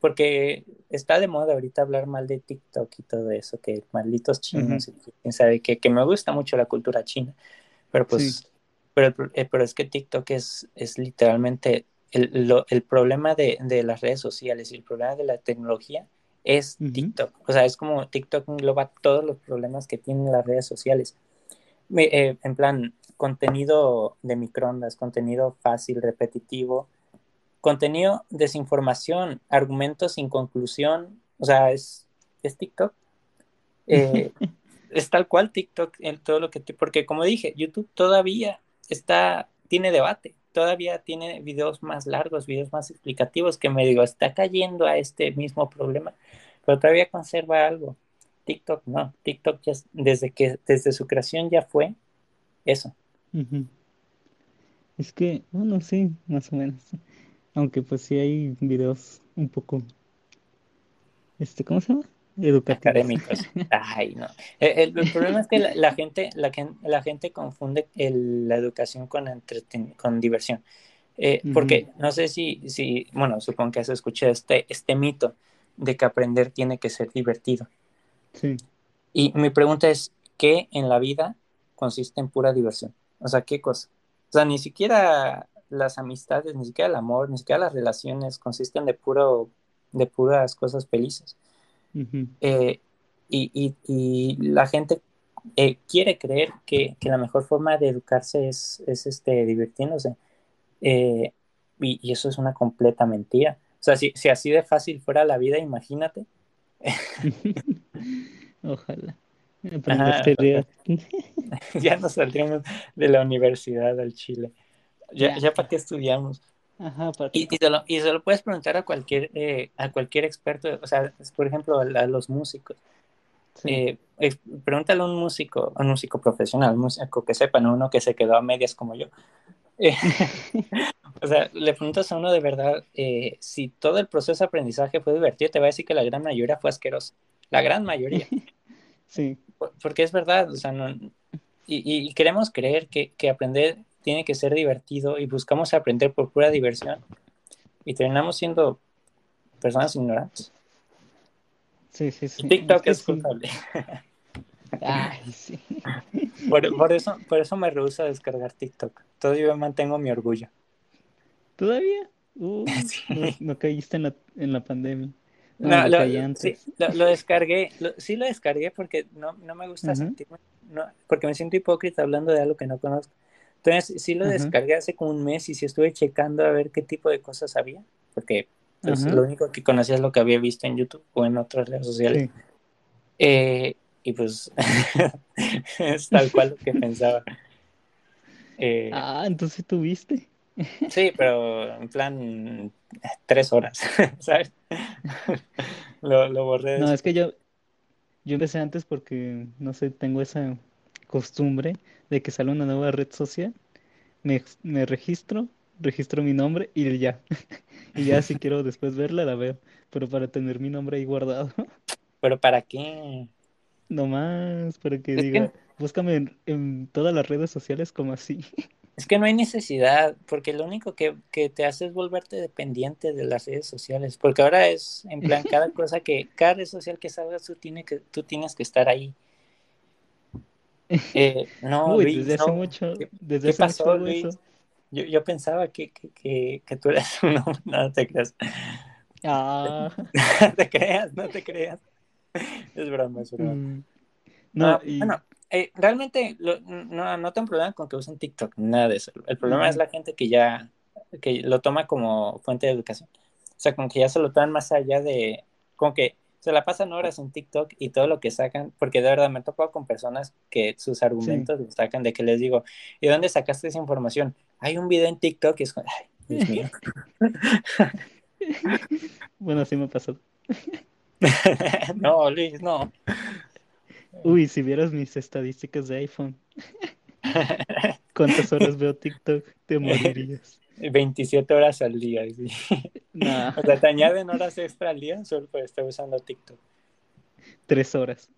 Speaker 1: porque está de moda ahorita hablar mal de TikTok y todo eso, que malditos chinos, y quién sabe, que, que, me gusta mucho la cultura china, pero pues, pero, eh, pero, es que TikTok es, es literalmente el, el problema de, de, las redes sociales y el problema de la tecnología es TikTok. O sea, es como TikTok engloba todos los problemas que tienen las redes sociales. Eh, en plan, contenido de microondas, contenido fácil, repetitivo, contenido desinformación, argumentos sin conclusión, o sea, es, es TikTok. Eh, es tal cual TikTok en todo lo que porque como dije, YouTube todavía está, tiene debate, todavía tiene videos más largos, videos más explicativos que me digo, está cayendo a este mismo problema, pero todavía conserva algo. TikTok no, TikTok ya desde que desde su creación ya fue eso.
Speaker 2: Es que, bueno, sí, más o menos. Aunque pues sí hay videos un poco, este, ¿cómo se llama? Educativos.
Speaker 1: Académicos. Ay, no. El, problema es que la, gente, la, la gente confunde la educación con, con diversión. Eh, porque no sé si, si, bueno, supongo que has escuchado este, este mito de que aprender tiene que ser divertido. Sí. Y mi pregunta es, ¿qué en la vida consiste en pura diversión? O sea, ¿qué cosa? O sea, ni siquiera las amistades, ni siquiera el amor, ni siquiera las relaciones consisten de puro, de puras cosas felices. Eh, y, la gente eh, quiere creer que, la mejor forma de educarse es, este, divirtiéndose. Eh, y, eso es una completa mentira. O sea, si, si así de fácil fuera la vida, imagínate.
Speaker 2: Ojalá.
Speaker 1: ya nos saldríamos de la universidad al Chile. Ya, ya. para qué estudiamos. y, y, se lo, y, se lo, puedes preguntar a cualquier, eh, a cualquier experto, o sea, por ejemplo, a, los músicos. Eh, pregúntale a un músico, a un músico profesional, un músico que sepa, no uno que se quedó a medias como yo. Eh, o sea, le preguntas a uno de verdad si todo el proceso de aprendizaje fue divertido, te va a decir que la gran mayoría fue asqueroso. La gran mayoría.
Speaker 2: Sí.
Speaker 1: Porque es verdad, o sea, no, y, queremos creer que, aprender tiene que ser divertido y buscamos aprender por pura diversión y terminamos siendo personas ignorantes.
Speaker 2: Sí, sí, sí.
Speaker 1: TikTok es, culpable.
Speaker 2: Ay, sí.
Speaker 1: Por, eso, por eso me rehúso a descargar TikTok. Todavía mantengo mi orgullo.
Speaker 2: ¿Todavía? Uh, no, caíste en la, en la pandemia.
Speaker 1: No, lo, lo, descargué, sí lo descargué porque no, no me gusta sentirme, no, porque me siento hipócrita hablando de algo que no conozco. Entonces sí lo descargué hace como un mes y sí estuve checando a ver qué tipo de cosas había, porque pues, lo único que conocía es lo que había visto en YouTube o en otras redes sociales. Eh, y pues es tal cual lo que pensaba.
Speaker 2: Eh, ah, entonces tuviste.
Speaker 1: Sí, pero en plan tres horas, ¿sabes? lo, lo borré.
Speaker 2: No, es que yo, yo empecé antes porque, no sé, tengo esa costumbre de que sale una nueva red social, me, me registro, registro mi nombre y ya. y ya si quiero después verla, la veo. Pero para tener mi nombre ahí guardado.
Speaker 1: ¿Pero para qué?
Speaker 2: Nomás, para que diga, búscame en, en todas las redes sociales como así.
Speaker 1: Es que no hay necesidad, porque lo único que, te hace es volverte dependiente de las redes sociales, porque ahora es, en plan, cada cosa que, cada red social que salgas, tú, tiene que, tú tienes que estar ahí. Eh, no,
Speaker 2: Uy, desde hace mucho, desde hace pasó,
Speaker 1: Luis? Yo, yo, pensaba que, que, que, tú eras un hombre, no te creas.
Speaker 2: Ah.
Speaker 1: no te creas, no te creas. Es broma, es broma. Mm. No, ah, y... bueno, eh, realmente no, no tengo problema con que usen TikTok, nada de eso. El problema es la gente que ya que lo toma como fuente de educación. O sea, como que ya se lo toman más allá de, como que se la pasan horas en TikTok y todo lo que sacan, porque de verdad me he tocado con personas que sus argumentos los sacan de que les digo, ¿y dónde sacaste esa información? Hay un video en TikTok y es Dios mío.
Speaker 2: Bueno, así me pasó.
Speaker 1: no, Luis, no.
Speaker 2: Uy, si vieras mis estadísticas de iPhone. ¿Cuántas horas veo TikTok? Te morirías.
Speaker 1: 27 horas al día. Sí.
Speaker 2: Nah,
Speaker 1: O sea, te añaden horas extra al día solo por estar usando TikTok.
Speaker 2: tres horas.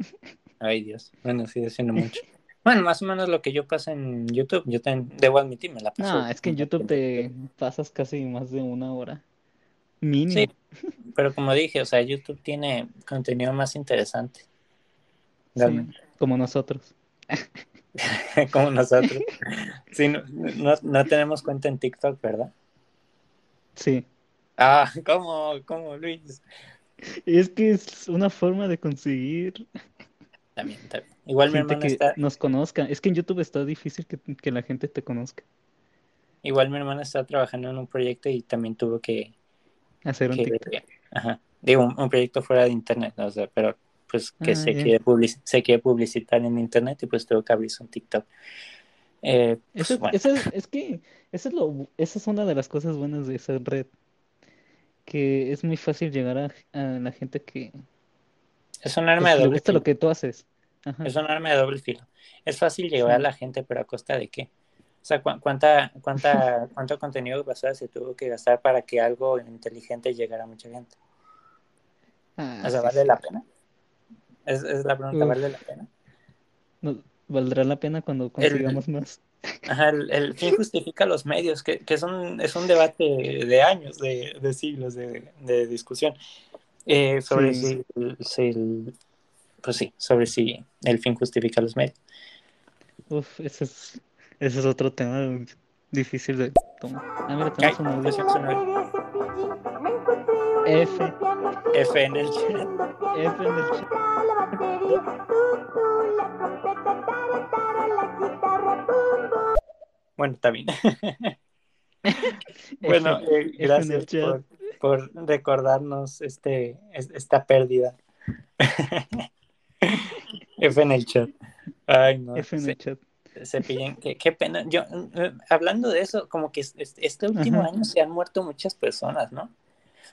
Speaker 1: Ay, Dios. Bueno, sigue siendo mucho. Bueno, más o menos lo que yo paso en YouTube. Yo también debo admitir, me la paso.
Speaker 2: No, es que en YouTube te pasas casi más de una hora. Mínimo.
Speaker 1: Sí, pero como dije, o sea, YouTube tiene contenido más interesante.
Speaker 2: Sí,
Speaker 1: Realmente.
Speaker 2: como nosotros.
Speaker 1: como nosotros. Sí, no, no, no tenemos cuenta en TikTok, ¿verdad?
Speaker 2: Sí.
Speaker 1: Ah, ¿cómo? ¿Cómo, Luis?
Speaker 2: Es que es una forma de conseguir
Speaker 1: También, también. Igual mi hermana
Speaker 2: que
Speaker 1: está,
Speaker 2: nos conozca. Es que en YouTube está difícil que, que la gente te conozca.
Speaker 1: igual mi hermana está trabajando en un proyecto y también tuvo que,
Speaker 2: Hacer un
Speaker 1: que-
Speaker 2: TikTok.
Speaker 1: ajá, digo, un, un proyecto fuera de internet, o sea, pero pues que
Speaker 2: Ah,
Speaker 1: se, quiere se quiere publicitar en internet y pues tuvo que abrirse un TikTok. Eh, pues,
Speaker 2: Eso,
Speaker 1: bueno,
Speaker 2: eso es, es que eso es lo, esa es una de las cosas buenas de esa red. Que es muy fácil llegar a, a la gente que
Speaker 1: es un arma
Speaker 2: pues,
Speaker 1: de
Speaker 2: le
Speaker 1: doble
Speaker 2: gusta lo
Speaker 1: filo.
Speaker 2: que tú haces. Ajá.
Speaker 1: Es un arma de doble filo. Es fácil llegar a la gente, pero a costa de qué? O sea, ¿cu- ¿cuánta, cuánta, cuánto contenido basura se tuvo que gastar para que algo inteligente llegara a mucha gente?
Speaker 2: Ah,
Speaker 1: O sea,
Speaker 2: sí,
Speaker 1: ¿vale
Speaker 2: sí.
Speaker 1: la pena? Es, es la pregunta. ¿vale la pena?
Speaker 2: No- valdrá la pena cuando consigamos más.
Speaker 1: Ajá, el, el fin justifica los medios, que, que es, un, es un debate de años, de, de siglos de, de discusión eh, sobre
Speaker 2: Sí.
Speaker 1: si, si el- pues sí, sobre si el fin justifica los medios.
Speaker 2: Uf, ese es, ese es otro tema difícil de tomar. Ah, mira,
Speaker 1: Ay,
Speaker 2: tenemos un audio.
Speaker 1: sonó
Speaker 2: F,
Speaker 1: F en el chat.
Speaker 2: F en el chat.
Speaker 1: Bueno, está bien. Bueno, eh, gracias por, por recordarnos este, es- esta pérdida. F en el chat. Ay, no.
Speaker 2: F en
Speaker 1: se-
Speaker 2: el chat.
Speaker 1: Cepillín, qué, qué pena. Yo, eh, hablando de eso, como que es- es- este último
Speaker 2: Ajá.
Speaker 1: año se han muerto muchas personas, ¿no?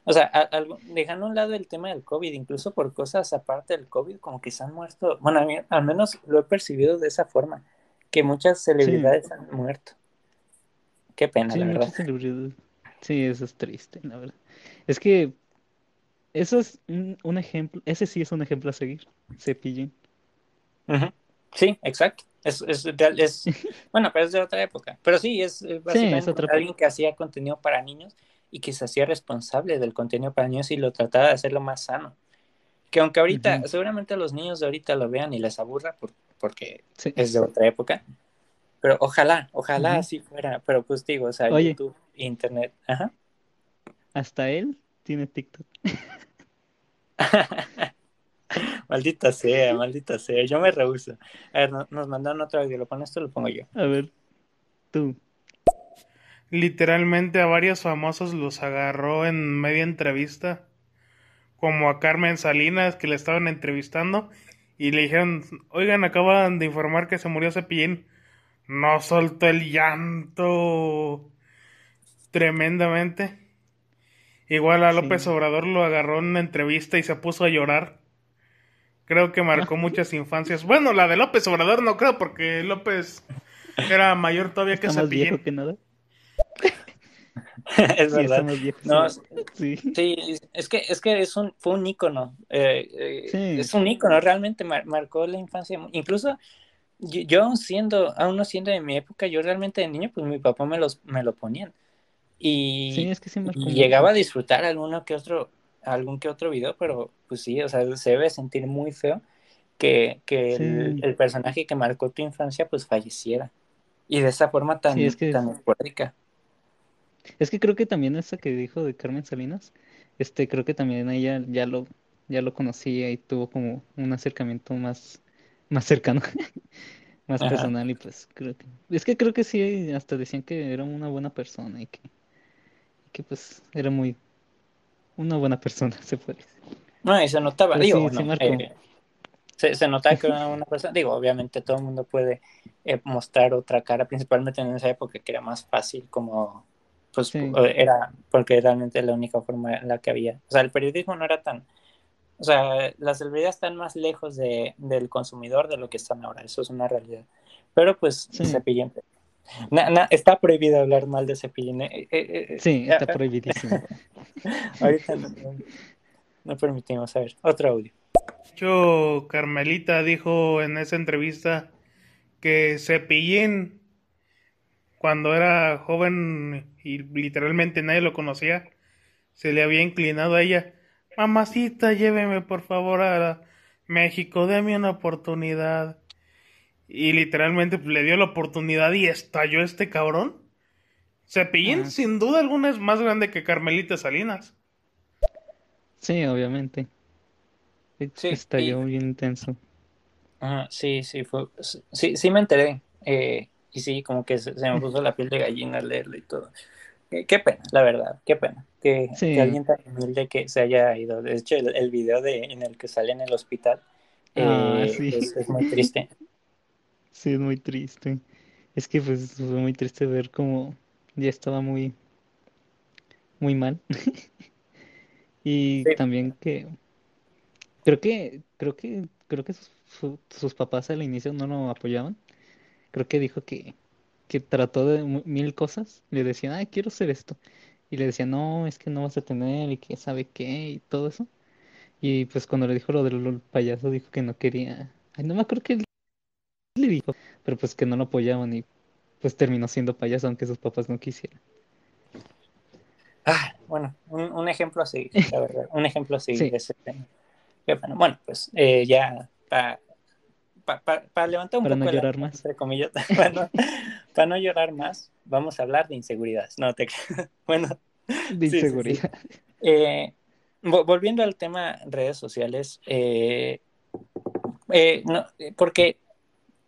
Speaker 1: O sea, a- dejando a un lado el tema del COVID, incluso por cosas aparte del COVID, como que se han muerto. Bueno, a mí, al menos lo he percibido de esa forma, que muchas celebridades han muerto. Qué pena,
Speaker 2: Sí,
Speaker 1: la verdad.
Speaker 2: Sí, eso es triste, la verdad. Es que eso es un, un ejemplo, ese sí es un ejemplo a seguir, Cepillín.
Speaker 1: Ujú. Sí, exacto. Es, es, es- bueno, pero es de otra época. Pero sí, es básicamente
Speaker 2: otra
Speaker 1: alguien que hacía contenido para niños y que se hacía responsable del contenido para niños y lo trataba de hacerlo más sano. Que aunque ahorita,
Speaker 2: Ujú.
Speaker 1: seguramente los niños de ahorita lo vean y les aburra por- porque
Speaker 2: Sí.
Speaker 1: es de otra época. Pero ojalá, ojalá así fuera. Pero pues digo, o sea,
Speaker 2: Oye.
Speaker 1: YouTube, Internet. Ajá.
Speaker 2: Hasta él tiene TikTok.
Speaker 1: maldita sea, maldita sea. Yo me rehuso. A ver, no- nos mandaron otro audio. ¿Lo pones tú o lo pongo yo?
Speaker 2: A ver, tú.
Speaker 3: Literalmente a varios famosos los agarró en media entrevista, como a Carmen Salinas que le estaban entrevistando y le dijeron, oigan, acaban de informar que se murió Cepillín. No soltó el llanto tremendamente. Igual a
Speaker 2: Sí.
Speaker 3: López Obrador lo agarró en una entrevista y se puso a llorar. Creo que marcó muchas infancias. Bueno, la de López Obrador no creo porque López era mayor todavía que
Speaker 2: más viejo
Speaker 3: Cepillín.
Speaker 2: que nada.
Speaker 1: es
Speaker 2: Sí,
Speaker 1: verdad. No,
Speaker 2: Sí.
Speaker 1: Sí, es que, es que es un, fue un ícono, eh, eh,
Speaker 2: Sí.
Speaker 1: es un ícono, realmente mar- marcó la infancia, incluso yo, siendo, aún no siendo de mi época, yo realmente de niño, pues mi papá me los, me lo ponían, y,
Speaker 2: Sí, es que
Speaker 1: y llegaba a disfrutar alguno que otro, algún que otro video, pero pues sí, o sea, se debe sentir muy feo que, que el, personaje que marcó tu infancia, pues falleciera, y de esa forma tan,
Speaker 2: es que-
Speaker 1: tan esporádica.
Speaker 2: Es que creo que también esa que dijo de Carmen Salinas, este, creo que también ella ya lo, ya lo conocía y tuvo como un acercamiento más, más cercano, más
Speaker 1: Ajá.
Speaker 2: personal y pues creo que, es que creo que sí, hasta decían que era una buena persona y que, y que pues era muy, una buena persona, se puede decir.
Speaker 1: No, y se notaba,
Speaker 2: Pero
Speaker 1: digo,
Speaker 2: sí,
Speaker 1: bueno,
Speaker 2: sí marcó.
Speaker 1: eh, se, se notaba que era una persona, digo, obviamente todo el mundo puede eh, mostrar otra cara, principalmente en esa época que era más fácil como pues
Speaker 2: Sí.
Speaker 1: era porque realmente la única forma en la que había. O sea, el periodismo no era tan... O sea, las celebridades están más lejos de, del consumidor de lo que están ahora, eso es una realidad. Pero pues
Speaker 2: Sí.
Speaker 1: Cepillín... Na- na- está prohibido hablar mal de Cepillín. eh, eh, eh,
Speaker 2: Sí,
Speaker 1: eh,
Speaker 2: está prohibidísimo.
Speaker 1: Ahorita no, no permitimos. A ver, otro audio.
Speaker 3: De hecho, Carmelita dijo en esa entrevista que Cepillín, cuando era joven y literalmente nadie lo conocía, se le había inclinado a ella. Mamacita, lléveme por favor a México, déme una oportunidad. Y literalmente pues, le dio la oportunidad y estalló este cabrón. Cepillín, sin duda alguna, es más grande que Carmelita Salinas.
Speaker 2: Sí, obviamente.
Speaker 1: Sí,
Speaker 2: Estalló
Speaker 1: y-
Speaker 2: bien intenso.
Speaker 1: Ajá, sí, sí, fue, sí, sí me enteré. eh, y sí, como que se, se me puso la piel de gallina al leerlo y todo. Qué, qué pena, la verdad, qué pena. Que,
Speaker 2: Sí.
Speaker 1: que alguien tan humilde que se haya ido. De hecho, el, el video de, en el que sale en el hospital
Speaker 2: Ah,
Speaker 1: eh,
Speaker 2: sí.
Speaker 1: es, es muy triste.
Speaker 2: Sí, es muy triste. Es que pues fue muy triste ver cómo ya estaba muy, muy mal. Y
Speaker 1: Sí.
Speaker 2: también que creo que, creo que, creo que sus, su- sus papás al inicio no lo apoyaban. Creo que dijo que, que trató de mil cosas. Le decían, ay, quiero hacer esto. Y le decían, no, es que no vas a tener y que sabe qué y todo eso. Y pues cuando le dijo lo del payaso, dijo que no quería. Ay, no me acuerdo qué le dijo, pero pues que no lo apoyaban y pues terminó siendo payaso aunque sus papás no quisieran.
Speaker 1: Ah, bueno, un, un ejemplo así, la verdad. Un ejemplo así
Speaker 2: Sí.
Speaker 1: de ese tema. Bueno, pues eh, ya para levantar un
Speaker 2: Para
Speaker 1: poco
Speaker 2: no
Speaker 1: el
Speaker 2: llorar más.
Speaker 1: entre comillas, para no, para no llorar más, vamos a hablar de inseguridades. No te Bueno,
Speaker 2: De
Speaker 1: Sí, sí, sí.
Speaker 2: inseguridad.
Speaker 1: Eh, vo- volviendo al tema redes sociales, eh, eh, no, eh, porque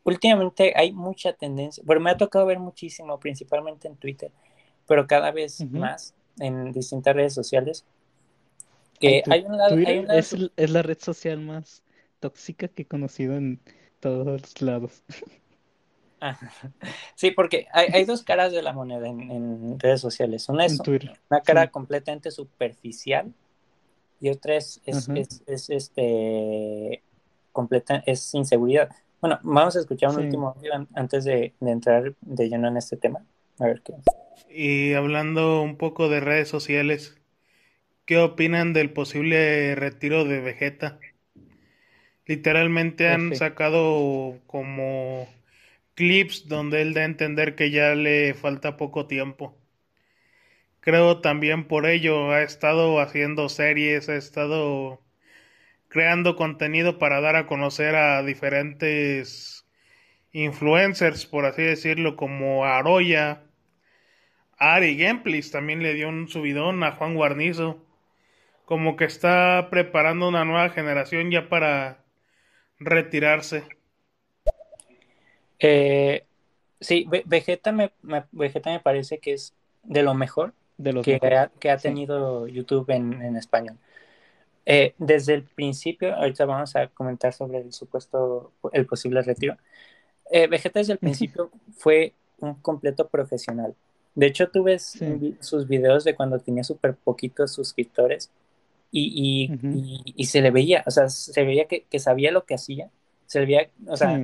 Speaker 1: últimamente hay mucha tendencia, bueno, me ha tocado ver muchísimo, principalmente en Twitter, pero cada vez más en distintas redes sociales, que hay un lado, hay
Speaker 2: Twitter
Speaker 1: un lado
Speaker 2: es, es la red social más tóxica que he conocido en todos los lados.
Speaker 1: Ah, sí, porque hay, hay dos caras de la moneda en, en redes sociales. Una es
Speaker 2: Twitter.
Speaker 1: una cara
Speaker 2: Sí.
Speaker 1: completamente superficial y otra es, es, es, es, este completa, es inseguridad. Bueno, vamos a escuchar un
Speaker 2: Sí.
Speaker 1: último antes de, de entrar de lleno en este tema. A ver qué.
Speaker 3: Y hablando un poco de redes sociales, ¿qué opinan del posible retiro de Vegeta? Literalmente han
Speaker 2: F.
Speaker 3: sacado como clips donde él da a entender que ya le falta poco tiempo. Creo también por ello ha estado haciendo series, ha estado creando contenido para dar a conocer a diferentes influencers, por así decirlo, como Aroya, Ari Gameplays también le dio un subidón a Juan Guarnizo. Como que está preparando una nueva generación ya para retirarse.
Speaker 1: Eh, sí, Ve- Vegeta me, me- Vegeta me parece que es de lo mejor
Speaker 2: De los
Speaker 1: que ha, que ha
Speaker 2: Sí.
Speaker 1: tenido YouTube en, en español. Eh, desde el principio, ahorita vamos a comentar sobre el supuesto, el posible retiro. Eh, Vegeta desde el principio fue un completo profesional. De hecho, tú ves
Speaker 2: Sí.
Speaker 1: sus videos de cuando tenía súper poquitos suscriptores y, y, y- y se le veía, o sea, se veía que, que sabía lo que hacía, se le veía, o sea,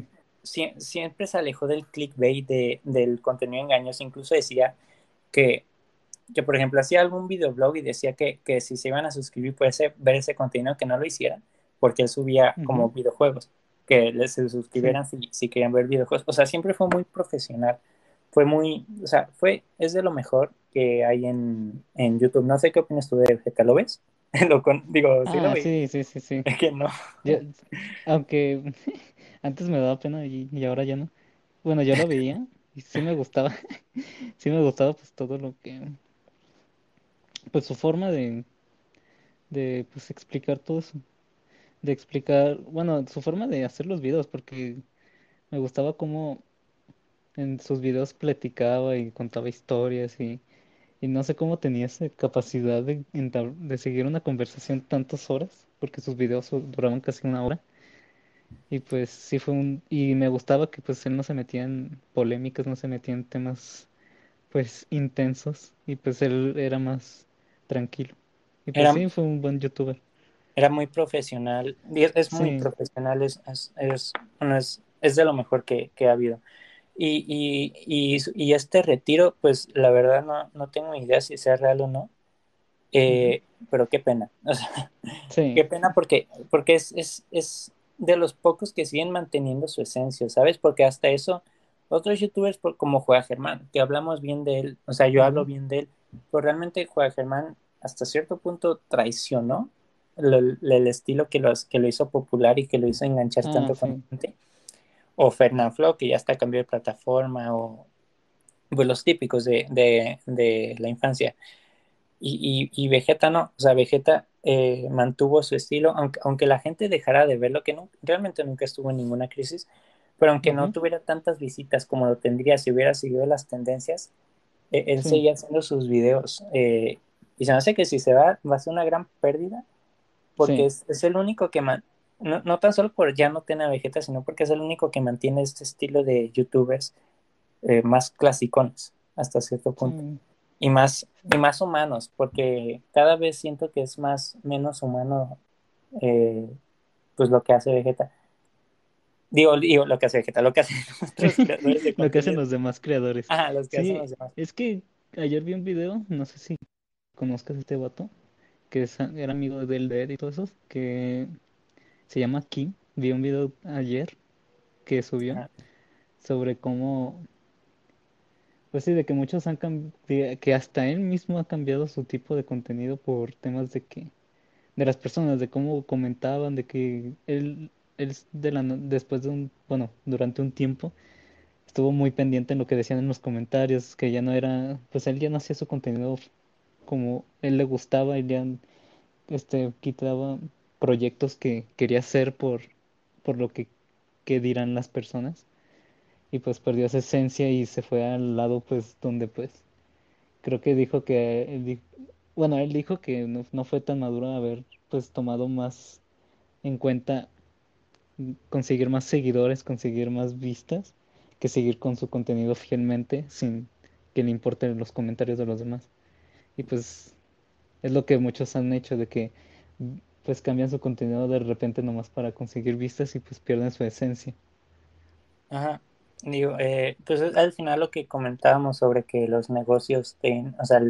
Speaker 2: Sí.
Speaker 1: sie- siempre se alejó del clickbait, de, del contenido engañoso, incluso decía que, que, por ejemplo, hacía algún videoblog y decía que, que si se iban a suscribir por ese, ver ese contenido, que no lo hicieran, porque él subía como videojuegos, que se suscribieran si, si querían ver videojuegos. O sea, siempre fue muy profesional, fue muy, o sea, fue, es de lo mejor que hay en, en YouTube. No sé qué opinas tú de Vegeta, ¿lo ves? lo con- digo, sí lo
Speaker 2: Ah, sí, sí, sí, sí.
Speaker 1: Es que no.
Speaker 2: Yo- aunque antes me daba pena y, y ahora ya no. Bueno, yo lo veía y sí me gustaba. Sí me gustaba pues todo lo que... Pues su forma de, de pues explicar todo eso. De explicar, bueno, su forma de hacer los videos, porque me gustaba cómo en sus videos platicaba y contaba historias y, y no sé cómo tenía esa capacidad de, entab- de seguir una conversación tantas horas, porque sus videos duraban casi una hora. Y pues sí fue un... Y me gustaba que pues él no se metía en polémicas, no se metía en temas pues intensos y pues él era más tranquilo. Y pues
Speaker 1: Era,
Speaker 2: sí, fue un buen youtuber.
Speaker 1: era muy profesional, es, es muy
Speaker 2: Sí,
Speaker 1: profesional, es, es, es- es de lo mejor que, que ha habido. Y, y, y, y este retiro, pues la verdad no, no tengo idea si sea real o no, eh, pero qué pena. O sea, qué pena porque, porque es, es, es de los pocos que siguen manteniendo su esencia, ¿sabes? Porque hasta eso, otros youtubers por- como Juega Germán, que hablamos bien de él, o sea, yo hablo bien de él, pero realmente Juega Germán hasta cierto punto traicionó lo- el estilo que, los, que lo hizo popular y que lo hizo enganchar
Speaker 2: Ah,
Speaker 1: tanto con
Speaker 2: sí,
Speaker 1: gente. O Fernanfloo, que ya está cambió de plataforma, o pues, los típicos de, de, de la infancia. Y, y, y Vegeta no, o sea, Vegeta eh, mantuvo su estilo, aunque, aunque la gente dejara de verlo, que no, realmente nunca estuvo en ninguna crisis, pero aunque no tuviera tantas visitas como lo tendría si hubiera seguido las tendencias, eh, él
Speaker 2: sí,
Speaker 1: seguía haciendo sus videos. eh, y se me hace que si se va, va a ser una gran pérdida, porque
Speaker 2: sí,
Speaker 1: es, es el único que man- no, no tan solo por ya no tener Vegeta, sino porque es el único que mantiene este estilo de youtubers eh, más clasicones hasta cierto punto y más, y más humanos, porque cada vez siento que es más, menos humano eh, pues lo que hace Vegeta. Digo, digo, lo que hace Vegeta, lo que hacen creadores de
Speaker 2: Lo que hacen los demás creadores.
Speaker 1: Ajá, los que hacen los demás.
Speaker 2: es que ayer vi un video, no sé si conozcas a este vato, que es- era amigo del Dead y todo eso, que se llama Kim. Vi un video ayer que subió sobre cómo, pues sí, de que muchos han cambiado, que hasta él mismo ha cambiado su tipo de contenido por temas de que, de las personas, de cómo comentaban, de que él, él de la, después de un, bueno, durante un tiempo estuvo muy pendiente en lo que decían en los comentarios, que ya no era, pues él ya no hacía su contenido como él le gustaba, y ya este, quitaba proyectos que quería hacer por, por lo que, que dirán las personas, y pues perdió esa esencia y se fue al lado, pues, donde pues, creo que dijo que, di- bueno, él dijo que no, no fue tan maduro haber pues tomado más en cuenta conseguir más seguidores, conseguir más vistas, que seguir con su contenido fielmente sin que le importen los comentarios de los demás. Y pues es lo que muchos han hecho, de que pues cambian su contenido de repente nomás para conseguir vistas y pues pierden su esencia.
Speaker 1: ajá. Digo, eh, pues es al final lo que comentábamos sobre que los negocios, ten- o sea,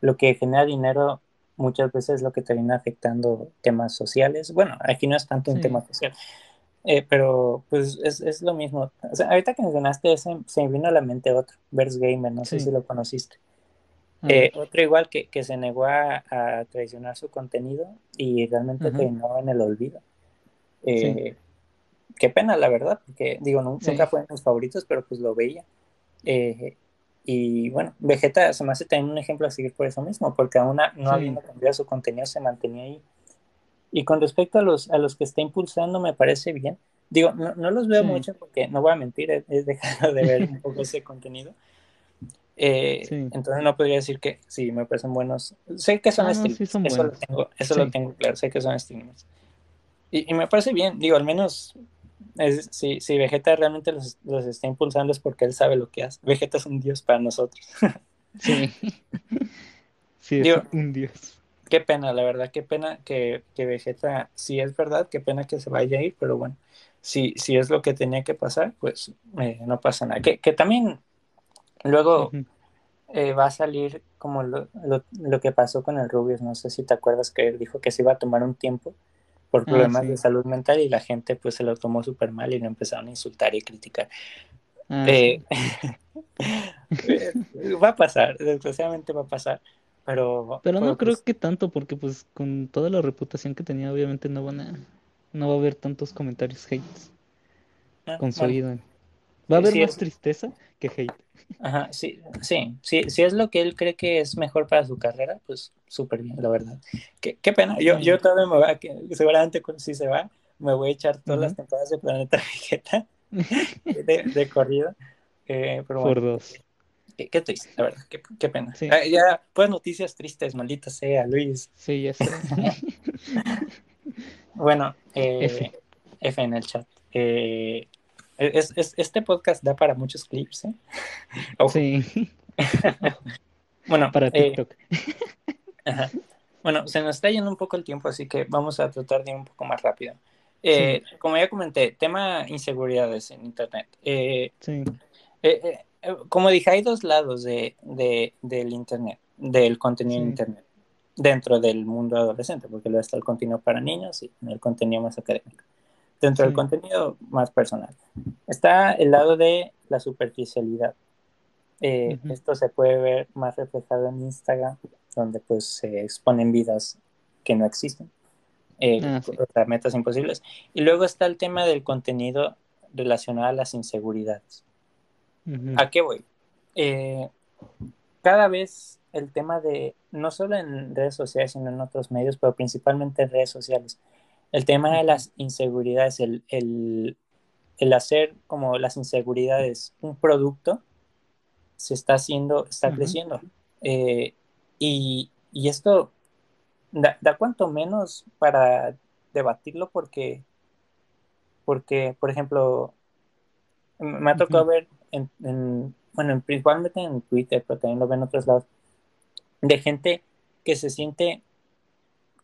Speaker 1: lo que genera dinero muchas veces es lo que termina afectando temas sociales. Bueno, aquí no es tanto un tema social, Eh, pero pues es, es lo mismo. O sea, ahorita que mencionaste ese, se me vino a la mente otro, Verse Gamer, no sé si lo conociste. Eh, otro igual que, que se negó a, a traicionar su contenido y realmente
Speaker 2: ajá,
Speaker 1: terminó en el olvido.
Speaker 2: sí,
Speaker 1: Eh, qué pena, la verdad, porque digo, nunca
Speaker 2: sí,
Speaker 1: fue de mis favoritos, pero pues lo veía. Eh, y bueno, Vegeta se me hace también un ejemplo a seguir por eso mismo, porque aún a- no habiendo
Speaker 2: sí,
Speaker 1: cambiado su contenido se mantenía ahí. Y con respecto a los, a los que está impulsando, me parece bien. Digo, no, no los veo
Speaker 2: sí,
Speaker 1: mucho porque no voy a mentir, he, he dejado de ver un poco ese contenido. Eh,
Speaker 2: sí.
Speaker 1: entonces no podría decir que sí, me parecen buenos. Sé que son
Speaker 2: Ah, no, sí
Speaker 1: streamers,
Speaker 2: son
Speaker 1: eso lo tengo, eso lo
Speaker 2: Sí,
Speaker 1: tengo claro, sé que son streamers. Y, y me parece bien, digo, al menos es- si, si Vegeta realmente los, los está impulsando es porque él sabe lo que hace. Vegeta es un dios para nosotros.
Speaker 2: sí, sí, es
Speaker 1: Digo,
Speaker 2: un dios.
Speaker 1: qué pena, la verdad, qué pena que, que Vegeta, si es verdad, qué pena que se vaya a ir, pero bueno, si, si es lo que tenía que pasar, pues eh, no pasa nada. Que, que también luego eh, va a salir como lo, lo, lo que pasó con el Rubius, no sé si te acuerdas que él dijo que se iba a tomar un tiempo por
Speaker 2: Ah,
Speaker 1: problemas de salud mental y la gente pues se lo tomó súper mal y lo empezaron a insultar y criticar.
Speaker 2: ah,
Speaker 1: Eh,
Speaker 2: sí.
Speaker 1: eh, va a pasar, desgraciadamente va a pasar, pero,
Speaker 2: Pero no creo
Speaker 1: pues
Speaker 2: que tanto, porque pues con toda la reputación que tenía, obviamente no van a, no va a haber tantos comentarios hates
Speaker 1: ah,
Speaker 2: con su
Speaker 1: bueno.
Speaker 2: Va a haber más
Speaker 1: es,
Speaker 2: tristeza que hate.
Speaker 1: ajá, sí, sí, sí, si es lo que él cree que es mejor para su carrera, pues súper bien, la verdad. Qué, qué pena, yo, yo todavía me voy a, que- seguramente si se va, me voy a echar todas las temporadas de Planeta Vegeta de, de corrido, eh, pero
Speaker 2: Por dos.
Speaker 1: qué, qué triste, la verdad, qué, qué pena.
Speaker 2: Sí,
Speaker 1: Ah, ya, pues noticias tristes, maldita sea, Luis.
Speaker 2: sí, ya sé.
Speaker 1: Bueno, eh,
Speaker 2: F.
Speaker 1: F en el chat. Eh, es, es- este podcast da para muchos clips, ¿eh? Ojo.
Speaker 2: Sí.
Speaker 1: bueno,
Speaker 2: Para
Speaker 1: eh,
Speaker 2: TikTok.
Speaker 1: ajá. Bueno, se nos está yendo un poco el tiempo, así que vamos a tratar de ir un poco más rápido. Eh, Como ya comenté, tema inseguridades en Internet. Eh,
Speaker 2: Sí.
Speaker 1: como dije, hay dos lados de, de- del Internet, del contenido en. Internet, dentro del mundo adolescente, porque luego está el contenido para niños y el contenido más académico. Dentro del contenido más personal. Está el lado de la superficialidad. Eh. Esto se puede ver más reflejado en Instagram, donde pues se exponen vidas que no existen, eh,
Speaker 2: Ah, sí.
Speaker 1: metas imposibles. Y luego está el tema del contenido relacionado a las inseguridades. ¿A qué voy? Eh, cada vez el tema de, no solo en redes sociales, sino en otros medios, pero principalmente en redes sociales, el tema de las inseguridades, el, el, el hacer como las inseguridades un producto, se está haciendo, está creciendo. Eh, y, y esto da, da cuanto menos para debatirlo porque, porque, por ejemplo, me ha tocado
Speaker 2: Ujú.
Speaker 1: ver, en, en- bueno, en- principalmente en Twitter, pero también lo ven en otros lados, de gente que se siente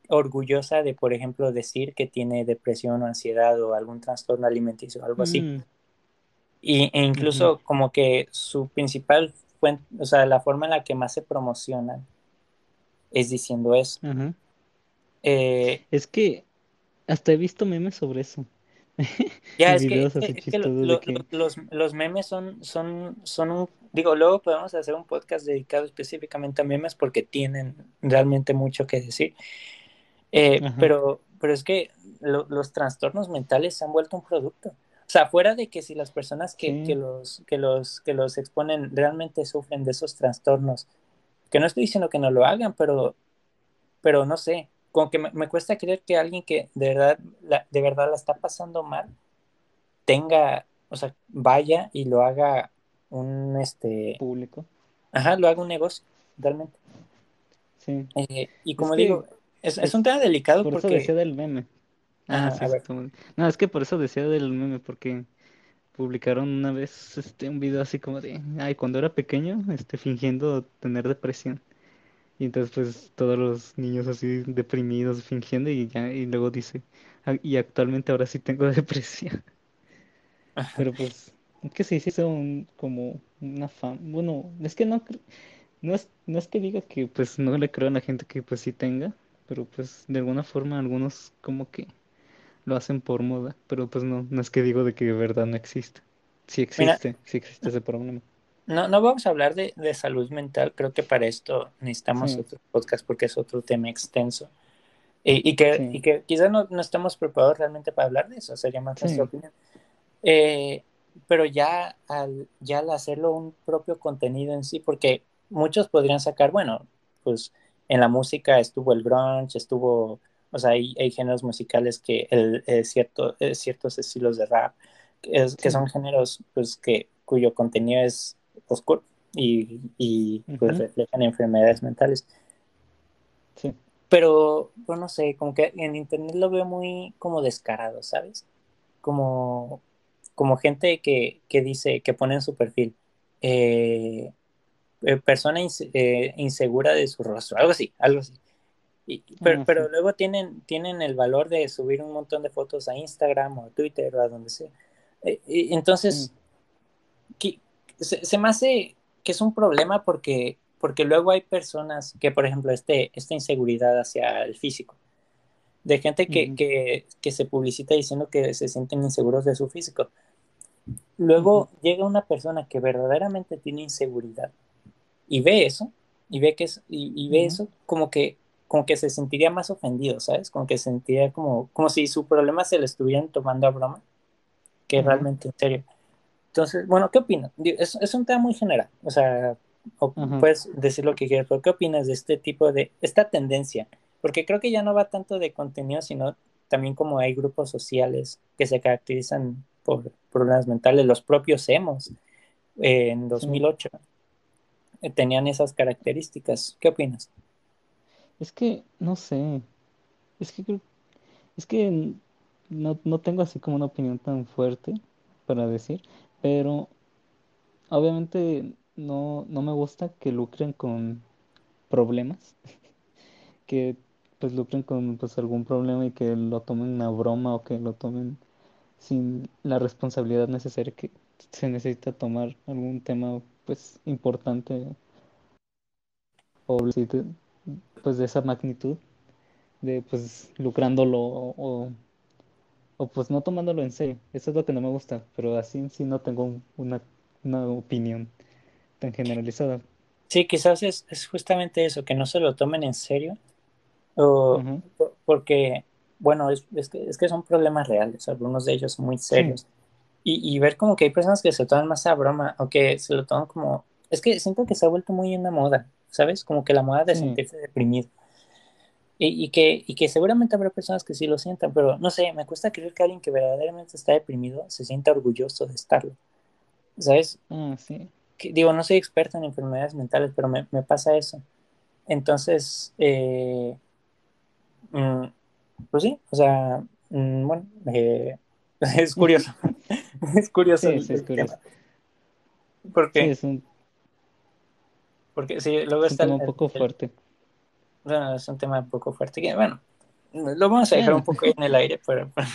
Speaker 1: orgullosa de, por ejemplo, decir que tiene depresión o ansiedad o algún trastorno alimenticio o algo así.
Speaker 2: Mm,
Speaker 1: Y, e incluso como que su principal fuente, o sea, la forma en la que más se promocionan es diciendo eso. Eh,
Speaker 2: Es que hasta he visto memes sobre eso.
Speaker 1: ya, es que, es
Speaker 2: así
Speaker 1: que- lo- lo- los, los memes son, son, son un, digo, luego podemos hacer un podcast dedicado específicamente a memes porque tienen realmente mucho que decir. Eh, pero, pero es que lo- los trastornos mentales se han vuelto un producto. O sea, fuera de que si las personas que,
Speaker 2: Sí.
Speaker 1: que los, que, los, que los exponen realmente sufren de esos trastornos, que no estoy diciendo que no lo hagan, pero, pero no sé, como que me, me cuesta creer que alguien que de verdad, la, de verdad la está pasando mal tenga, o sea, vaya y lo haga un, este,
Speaker 2: Público.
Speaker 1: ajá, lo haga un negocio, realmente.
Speaker 2: Sí.
Speaker 1: Eh, y como digo, es, es
Speaker 2: es-
Speaker 1: un tema delicado
Speaker 2: Por eso
Speaker 1: porque...
Speaker 2: decía del meme. Ah,
Speaker 1: Ajá,
Speaker 2: sí,
Speaker 1: a
Speaker 2: sí,
Speaker 1: ver.
Speaker 2: está muy- No, es que por eso decía del meme, porque publicaron una vez este un video así como de, ay, cuando era pequeño, este, fingiendo tener depresión. Y entonces pues todos los niños así deprimidos fingiendo y ya, y luego dice, "Ah, y actualmente ahora sí tengo depresión. Pero pues, es que se hizo un, como una fama. Bueno, es que no, no es, no es que diga que pues no le creo a la gente que pues sí tenga, pero pues de alguna forma algunos como que lo hacen por moda, pero pues no, no es que digo de que de verdad no existe. Sí
Speaker 1: Mira,
Speaker 2: existe, sí existe ese problema.
Speaker 1: no, no vamos a hablar de, de salud mental, creo que para esto necesitamos
Speaker 2: Sí.
Speaker 1: otro podcast porque es otro tema extenso. Y, y que,
Speaker 2: Sí.
Speaker 1: y que quizás no, no estamos preparados realmente para hablar de eso, sería más
Speaker 2: Sí.
Speaker 1: nuestra opinión. Eh, pero ya al, ya al hacerlo un propio contenido en sí, porque muchos podrían sacar, bueno, pues en la música estuvo el grunge, estuvo, o sea, hay, hay géneros musicales que el, eh, cierto, eh, ciertos estilos de rap, que, es- que
Speaker 2: Sí.
Speaker 1: son géneros pues que cuyo contenido es oscuro y, y pues reflejan enfermedades mentales.
Speaker 2: Sí.
Speaker 1: Pero, pues no sé, como que en internet lo veo muy como descarado, ¿sabes? Como, como gente que, que dice, que pone en su perfil, eh, eh, persona inse- eh, insegura de su rostro, algo así, algo así. Y- pero,
Speaker 2: Ah,
Speaker 1: pero luego tienen, tienen el valor de subir un montón de fotos a Instagram o a Twitter o a donde sea. Eh, y entonces,
Speaker 2: Sí.
Speaker 1: que- se, se me hace que es un problema porque, porque luego hay personas que, por ejemplo, este, esta inseguridad hacia el físico, de gente que, que, que se publicita diciendo que se sienten inseguros de su físico. Luego llega una persona que verdaderamente tiene inseguridad y ve eso, y ve que es, y, y ve eso como que, como que se sentiría más ofendido, ¿sabes? Como que se sentiría como, como si su problema se lo estuvieran tomando a broma, que realmente en serio. Entonces, bueno, ¿qué opinas? Es, es un tema muy general, o sea, o puedes decir lo que quieras, pero ¿qué opinas de este tipo de, esta tendencia? Porque creo que ya no va tanto de contenido, sino también como hay grupos sociales que se caracterizan por problemas mentales, los propios emos eh, en
Speaker 2: Sí.
Speaker 1: 2008 eh, tenían esas características. ¿Qué opinas?
Speaker 2: Es que, no sé, es que es que no, no tengo así como una opinión tan fuerte para decir, pero obviamente no, no me gusta que lucren con problemas, que pues lucren con pues algún problema y que lo tomen a broma o que lo tomen sin la responsabilidad necesaria que se necesita tomar algún tema pues importante o pues de esa magnitud de pues lucrándolo o, o- o, pues no tomándolo en serio. Eso es lo que no me gusta, pero así en sí no tengo un- una, una opinión tan generalizada.
Speaker 1: Sí, quizás es, es justamente eso, que no se lo tomen en serio, o, porque, bueno, es, es que, es que son problemas reales, algunos de ellos muy serios. Y, y ver como que hay personas que se toman más a broma, o que se lo toman como... Es que siento que se ha vuelto muy una moda, ¿sabes? Como que la moda de sentirse deprimido. Y, y que, y que seguramente habrá personas que sí lo sientan, pero no sé, me cuesta creer que alguien que verdaderamente está deprimido se sienta orgulloso de estarlo. ¿Sabes?
Speaker 2: Ah, sí.
Speaker 1: Que, digo, no soy experto en enfermedades mentales, pero me, me pasa eso. Entonces, eh, mm, pues sí, o sea, mm, bueno, eh, es curioso. es curioso
Speaker 2: Sí,
Speaker 1: el,
Speaker 2: sí, es curioso.
Speaker 1: tema. Porque,
Speaker 2: Sí, es un,
Speaker 1: porque sí, luego
Speaker 2: es un
Speaker 1: está el,
Speaker 2: tema un poco fuerte.
Speaker 1: bueno, es un tema un poco fuerte. Que, bueno, lo vamos a dejar un poco en el aire para, para,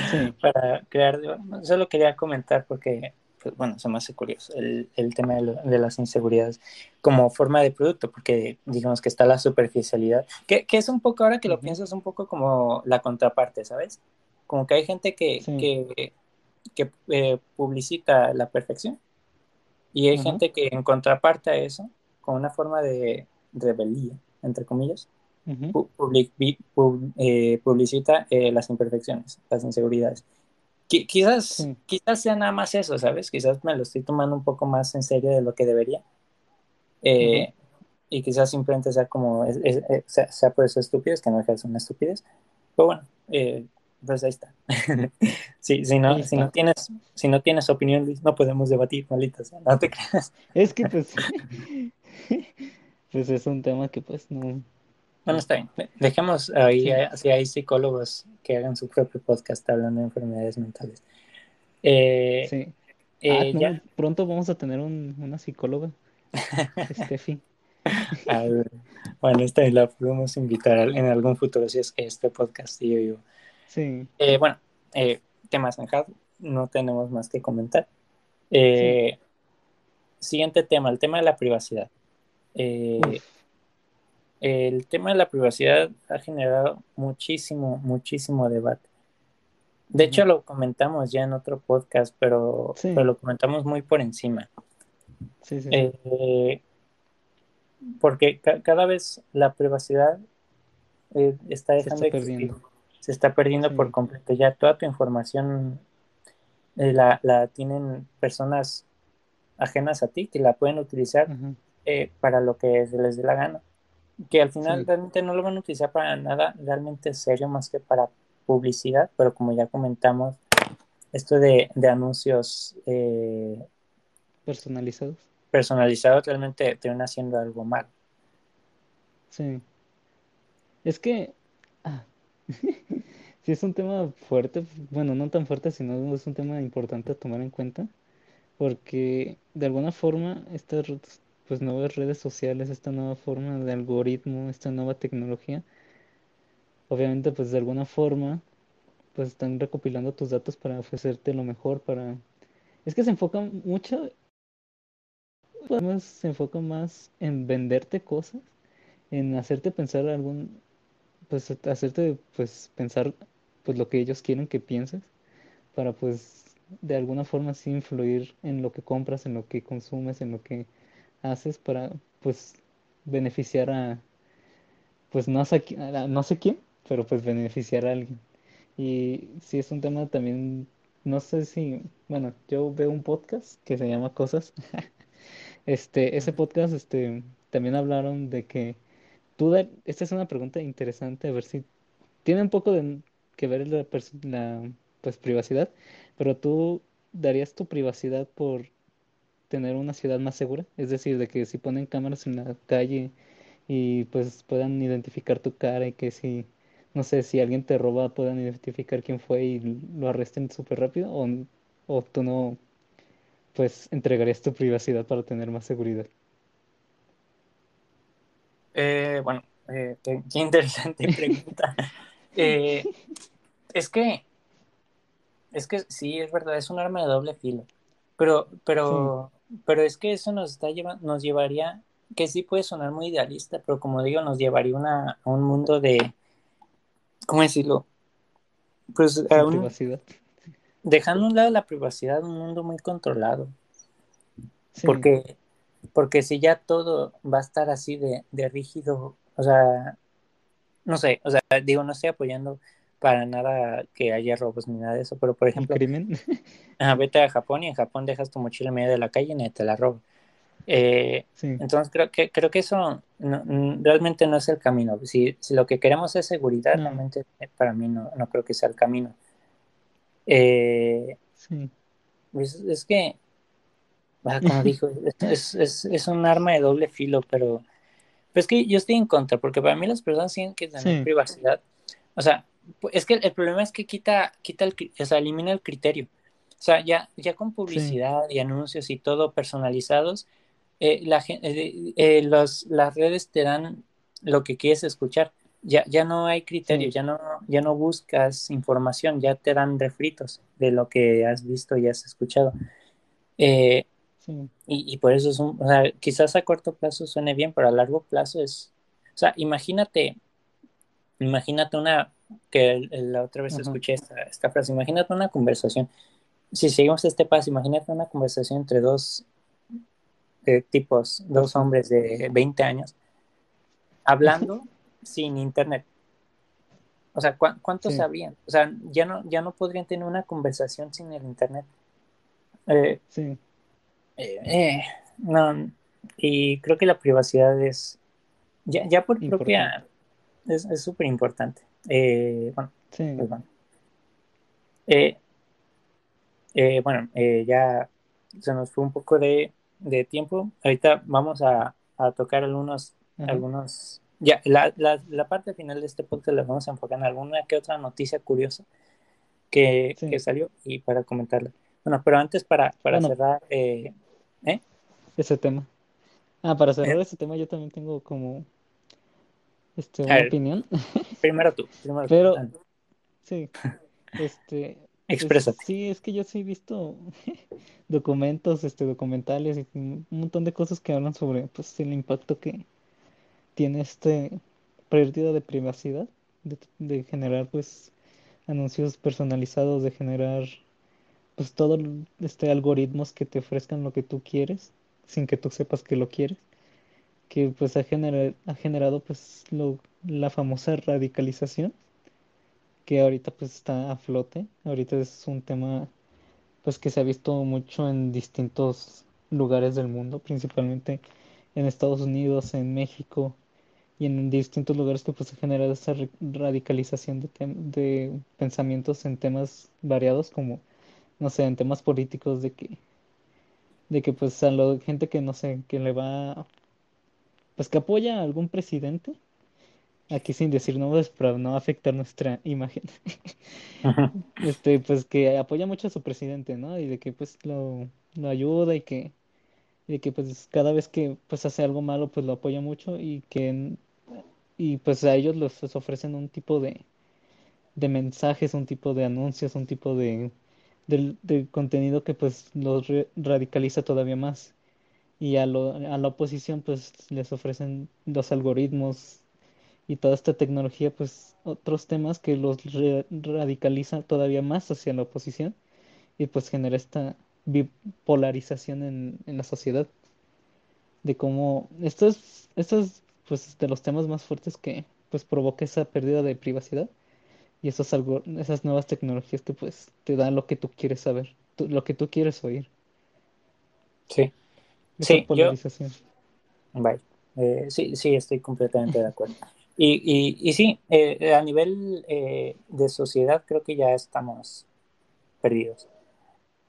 Speaker 2: sí.
Speaker 1: para crear. Solo quería comentar porque, pues, bueno, se me hace curioso el, el tema de, lo- de las inseguridades como forma de producto, porque digamos que está la superficialidad, que, que es un poco, ahora que lo pienso, es un poco como la contraparte, ¿sabes? Como que hay gente que,
Speaker 2: Sí.
Speaker 1: que, que eh, publicita la perfección y hay
Speaker 2: Ajá.
Speaker 1: gente que en contraparte a eso, con una forma de rebeldía, entre comillas,
Speaker 2: Ujú.
Speaker 1: pu- public- pub- eh, publicita eh, las imperfecciones, las inseguridades. Qui- quizás,
Speaker 2: Sí.
Speaker 1: quizás sea nada más eso, ¿sabes? Quizás me lo estoy tomando un poco más en serio de lo que debería. Eh,
Speaker 2: Ajá.
Speaker 1: y quizás simplemente sea como, es- es- eh, sea, sea por eso estúpido, que no ser una estupidez. Pero bueno, pues ahí está. Sí, si, no, si, no tienes, si no tienes opinión, Luis, no podemos debatir, malita sea, no te creas.
Speaker 2: Es que pues, pues es un tema que pues no,
Speaker 1: Bueno, está bien. Dejemos ahí, eh, si hay psicólogos que hagan su propio podcast hablando de enfermedades mentales. Eh,
Speaker 2: sí. Ah,
Speaker 1: eh,
Speaker 2: no,
Speaker 1: ya,
Speaker 2: pronto vamos a tener un- una psicóloga, Steffi.
Speaker 1: bueno, esta la podemos invitar en algún futuro si es que este podcast sigue vivo.
Speaker 2: Sí,
Speaker 1: Eh, bueno, eh, temas zanjados, no tenemos más que comentar.
Speaker 2: sí.
Speaker 1: Eh, siguiente tema, el tema de la privacidad. Eh, el tema de la privacidad ha generado muchísimo, muchísimo debate. De hecho, lo comentamos ya en otro podcast, pero,
Speaker 2: Sí,
Speaker 1: pero lo comentamos muy por encima.
Speaker 2: sí, sí.
Speaker 1: Eh, porque ca- cada vez la privacidad eh, está dejando
Speaker 2: está
Speaker 1: de existir.
Speaker 2: perdiendo.
Speaker 1: Se está perdiendo por completo. Ya toda tu información eh, la, la tienen personas ajenas a ti que la pueden utilizar eh, para lo que se les dé la gana. Que al final
Speaker 2: Sí.
Speaker 1: realmente no lo van a utilizar para nada realmente serio más que para publicidad, pero como ya comentamos, esto de, de anuncios eh,
Speaker 2: Personalizados.
Speaker 1: personalizados realmente termina haciendo algo mal.
Speaker 2: Sí. Es que ah, sí es un tema fuerte, bueno, no tan fuerte, sino es un tema importante a tomar en cuenta, porque de alguna forma estas pues nuevas redes sociales, esta nueva forma de algoritmo, esta nueva tecnología, obviamente pues de alguna forma pues están recopilando tus datos para ofrecerte lo mejor, para... Es que se enfocan mucho, se enfoca más en venderte cosas, en hacerte pensar algún, pues hacerte pues pensar pues lo que ellos quieren que pienses, para pues de alguna forma así influir en lo que compras, en lo que consumes, en lo que haces, para pues beneficiar a, pues no sé, no sé quién, pero pues beneficiar a alguien. Y sí es un tema también, no sé si, bueno, yo veo un podcast que se llama Cosas. Este, ese podcast, este, también hablaron de que tú, esta es una pregunta interesante, a ver si tiene un poco de que ver la, la, pues, privacidad, pero tú darías tu privacidad por tener una ciudad más segura, es decir, de que si ponen cámaras en la calle y pues puedan identificar tu cara y que si, no sé, si alguien te roba puedan identificar quién fue y lo arresten súper rápido o, o tú no, pues entregarías tu privacidad para tener más seguridad?
Speaker 1: Eh, bueno, eh, qué, qué interesante pregunta. Eh, es que, es que sí, es verdad, es un arma de doble filo. Pero, pero, pero es que eso nos está lleva, nos llevaría, que sí puede sonar muy idealista, pero como digo, nos llevaría una, a un mundo de, ¿cómo decirlo? Pues a un-
Speaker 2: privacidad.
Speaker 1: dejando a un lado la privacidad, un mundo muy controlado.
Speaker 2: Sí,
Speaker 1: Porque, porque si ya todo va a estar así de, de rígido, o sea, no sé, o sea, digo, no estoy apoyando para nada que haya robos ni nada de eso, pero por ejemplo,
Speaker 2: crimen.
Speaker 1: ajá, vete a Japón y en Japón dejas tu mochila en medio de la calle y nadie te la roba. Eh,
Speaker 2: Sí,
Speaker 1: entonces creo que creo que eso no- realmente no es el camino. Si, si lo que queremos es seguridad,
Speaker 2: No.
Speaker 1: realmente para mí no, no creo que sea el camino. Eh,
Speaker 2: sí,
Speaker 1: pues, es que, como dijo, es, es, es, un arma de doble filo, pero, pero es que yo estoy en contra, porque para mí las personas tienen que tener
Speaker 2: Sí.
Speaker 1: privacidad. O sea, es que el, el problema es que quita, quita el, o sea, elimina el criterio. O sea, ya, ya con publicidad y anuncios y todo personalizados, eh, la, eh, eh, los, las redes te dan lo que quieres escuchar. Ya, ya no hay criterio,
Speaker 2: Sí.
Speaker 1: ya no, ya no buscas información, ya te dan refritos de lo que has visto y has escuchado. Eh,
Speaker 2: sí,
Speaker 1: y, y por eso es un, o sea, quizás a corto plazo suene bien, pero a largo plazo es, o sea, imagínate, imagínate una, que la otra vez escuché esta, esta frase, imagínate una conversación, si seguimos este paso, imagínate una conversación entre dos eh, tipos, dos hombres de 20 años, hablando sin internet. O sea, ¿cuá- ¿cuántos
Speaker 2: Sí.
Speaker 1: O sea, ya no, ya no podrían tener una conversación sin el internet. Eh,
Speaker 2: sí,
Speaker 1: eh, eh, no, y creo que la privacidad es, ya, ya por propia, es es súper importante. Eh, bueno,
Speaker 2: sí.
Speaker 1: pues bueno. Eh, eh, bueno, eh, ya se nos fue un poco de, de tiempo. Ahorita vamos a, a tocar algunos,
Speaker 2: Ajá.
Speaker 1: algunos, ya, la, la, la parte final de este podcast la vamos a enfocar en alguna que otra noticia curiosa que,
Speaker 2: Sí.
Speaker 1: que salió y para comentarla. Bueno, pero antes para, para
Speaker 2: Bueno.
Speaker 1: cerrar, eh, ¿eh?
Speaker 2: Ese tema. Ah, para cerrar ese tema, yo también tengo como este, una
Speaker 1: ver.
Speaker 2: opinión.
Speaker 1: Primero tú, primero.
Speaker 2: Pero- Sí, este,
Speaker 1: Exprésate.
Speaker 2: es- sí, es que yo sí he visto documentos, este, documentales y un montón de cosas que hablan sobre, pues, el impacto que tiene este pérdida de privacidad, de, de generar, pues, anuncios personalizados, de generar, pues, todo el- este algoritmos que te ofrezcan lo que tú quieres, sin que tú sepas que lo quieres, que, pues, ha genera- ha generado, pues, lo, la famosa radicalización que ahorita pues está a flote. Ahorita es un tema pues que se ha visto mucho en distintos lugares del mundo, principalmente en Estados Unidos, en México y en distintos lugares que pues se genera esa ra- radicalización de, de pensamientos en temas variados como, no sé, en temas políticos de que, de que pues a la gente que no sé, que le va, pues que apoya a algún presidente, aquí sin decir nombres para no afectar nuestra imagen. Este, pues que apoya mucho a su presidente, ¿no? Y de que pues lo, lo ayuda y que, y de que pues cada vez que pues hace algo malo pues lo apoya mucho y que y pues a ellos les, les ofrecen un tipo de, de mensajes, un tipo de anuncios, un tipo de, del- de contenido que pues los radicaliza todavía más. Y a, lo- a la oposición pues les ofrecen los algoritmos y toda esta tecnología, pues otros temas que los radicaliza todavía más hacia la oposición y pues genera esta bipolarización en, en la sociedad. De cómo esto es, esto es pues de los temas más fuertes que pues provoca esa pérdida de privacidad y esos algo, esas nuevas tecnologías que pues te dan lo que tú quieres saber, tú- lo que tú quieres oír,
Speaker 1: Sí,
Speaker 2: esa
Speaker 1: Sí, yo-
Speaker 2: polarización.
Speaker 1: bye. Eh, sí, sí, estoy completamente de acuerdo. Y, y, y sí, eh, a nivel eh, de sociedad creo que ya estamos perdidos.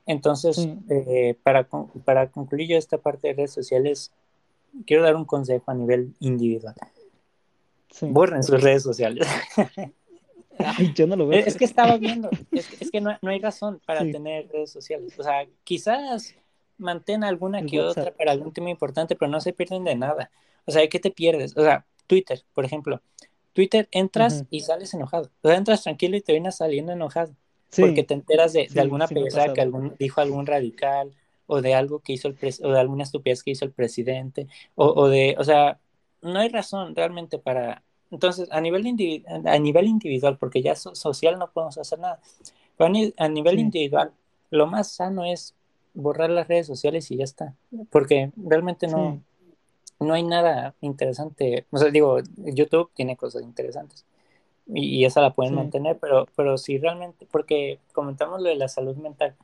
Speaker 1: Entonces,
Speaker 2: Sí.
Speaker 1: eh, para, para concluir yo esta parte de redes sociales, quiero dar un consejo a nivel individual.
Speaker 2: Sí.
Speaker 1: Borren sus redes sociales.
Speaker 2: Ay, yo no lo veo.
Speaker 1: Es, es que estaba viendo, es, que- es que no, no hay razón para
Speaker 2: Sí.
Speaker 1: tener redes sociales. O sea, quizás mantén alguna
Speaker 2: El
Speaker 1: que otra
Speaker 2: WhatsApp.
Speaker 1: para algún tema importante, pero no se pierden de nada. O sea, ¿de qué te pierdes? O sea, Twitter, por ejemplo. Twitter entras
Speaker 2: Ujú.
Speaker 1: y sales enojado. O sea, entras tranquilo y te vienes saliendo enojado.
Speaker 2: Sí,
Speaker 1: porque te enteras de, de
Speaker 2: sí,
Speaker 1: alguna
Speaker 2: sí
Speaker 1: que algún, dijo algún radical o de algo que hizo el pres o de alguna estupidez que hizo el presidente o, o, de, o sea, no hay razón realmente para... Entonces, a nivel, individu a nivel individual, porque ya so social no podemos hacer nada, pero a, ni a nivel
Speaker 2: Sí.
Speaker 1: individual, lo más sano es borrar las redes sociales y ya está, porque realmente no,
Speaker 2: Sí.
Speaker 1: no hay nada interesante. O sea, digo, YouTube tiene cosas interesantes y, y esa la pueden
Speaker 2: Sí.
Speaker 1: mantener, pero, pero si realmente, porque comentamos lo de la salud mental,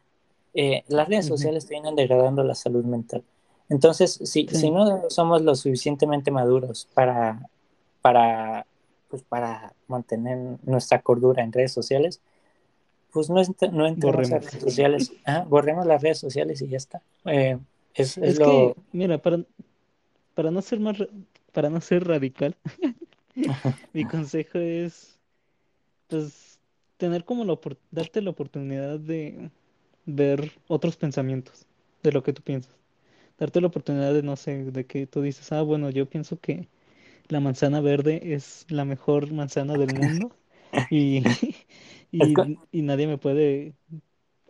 Speaker 1: eh, las redes sociales vienen degradando la salud mental. Entonces, si,
Speaker 2: Sí.
Speaker 1: si no somos lo suficientemente maduros para, para, pues para mantener nuestra cordura en redes sociales, pues no, ent no entremos a redes sociales, Ajá, borremos las redes sociales y ya está. Eh, es, es,
Speaker 2: Es
Speaker 1: lo...
Speaker 2: que, mira, para, para no ser más, ra- para no ser radical, mi consejo es, pues, tener como la, darte la oportunidad de ver otros pensamientos de lo que tú piensas. Darte la oportunidad de, no sé, de que tú dices, ah, bueno, yo pienso que la manzana verde es la mejor manzana del mundo y, y nadie me puede,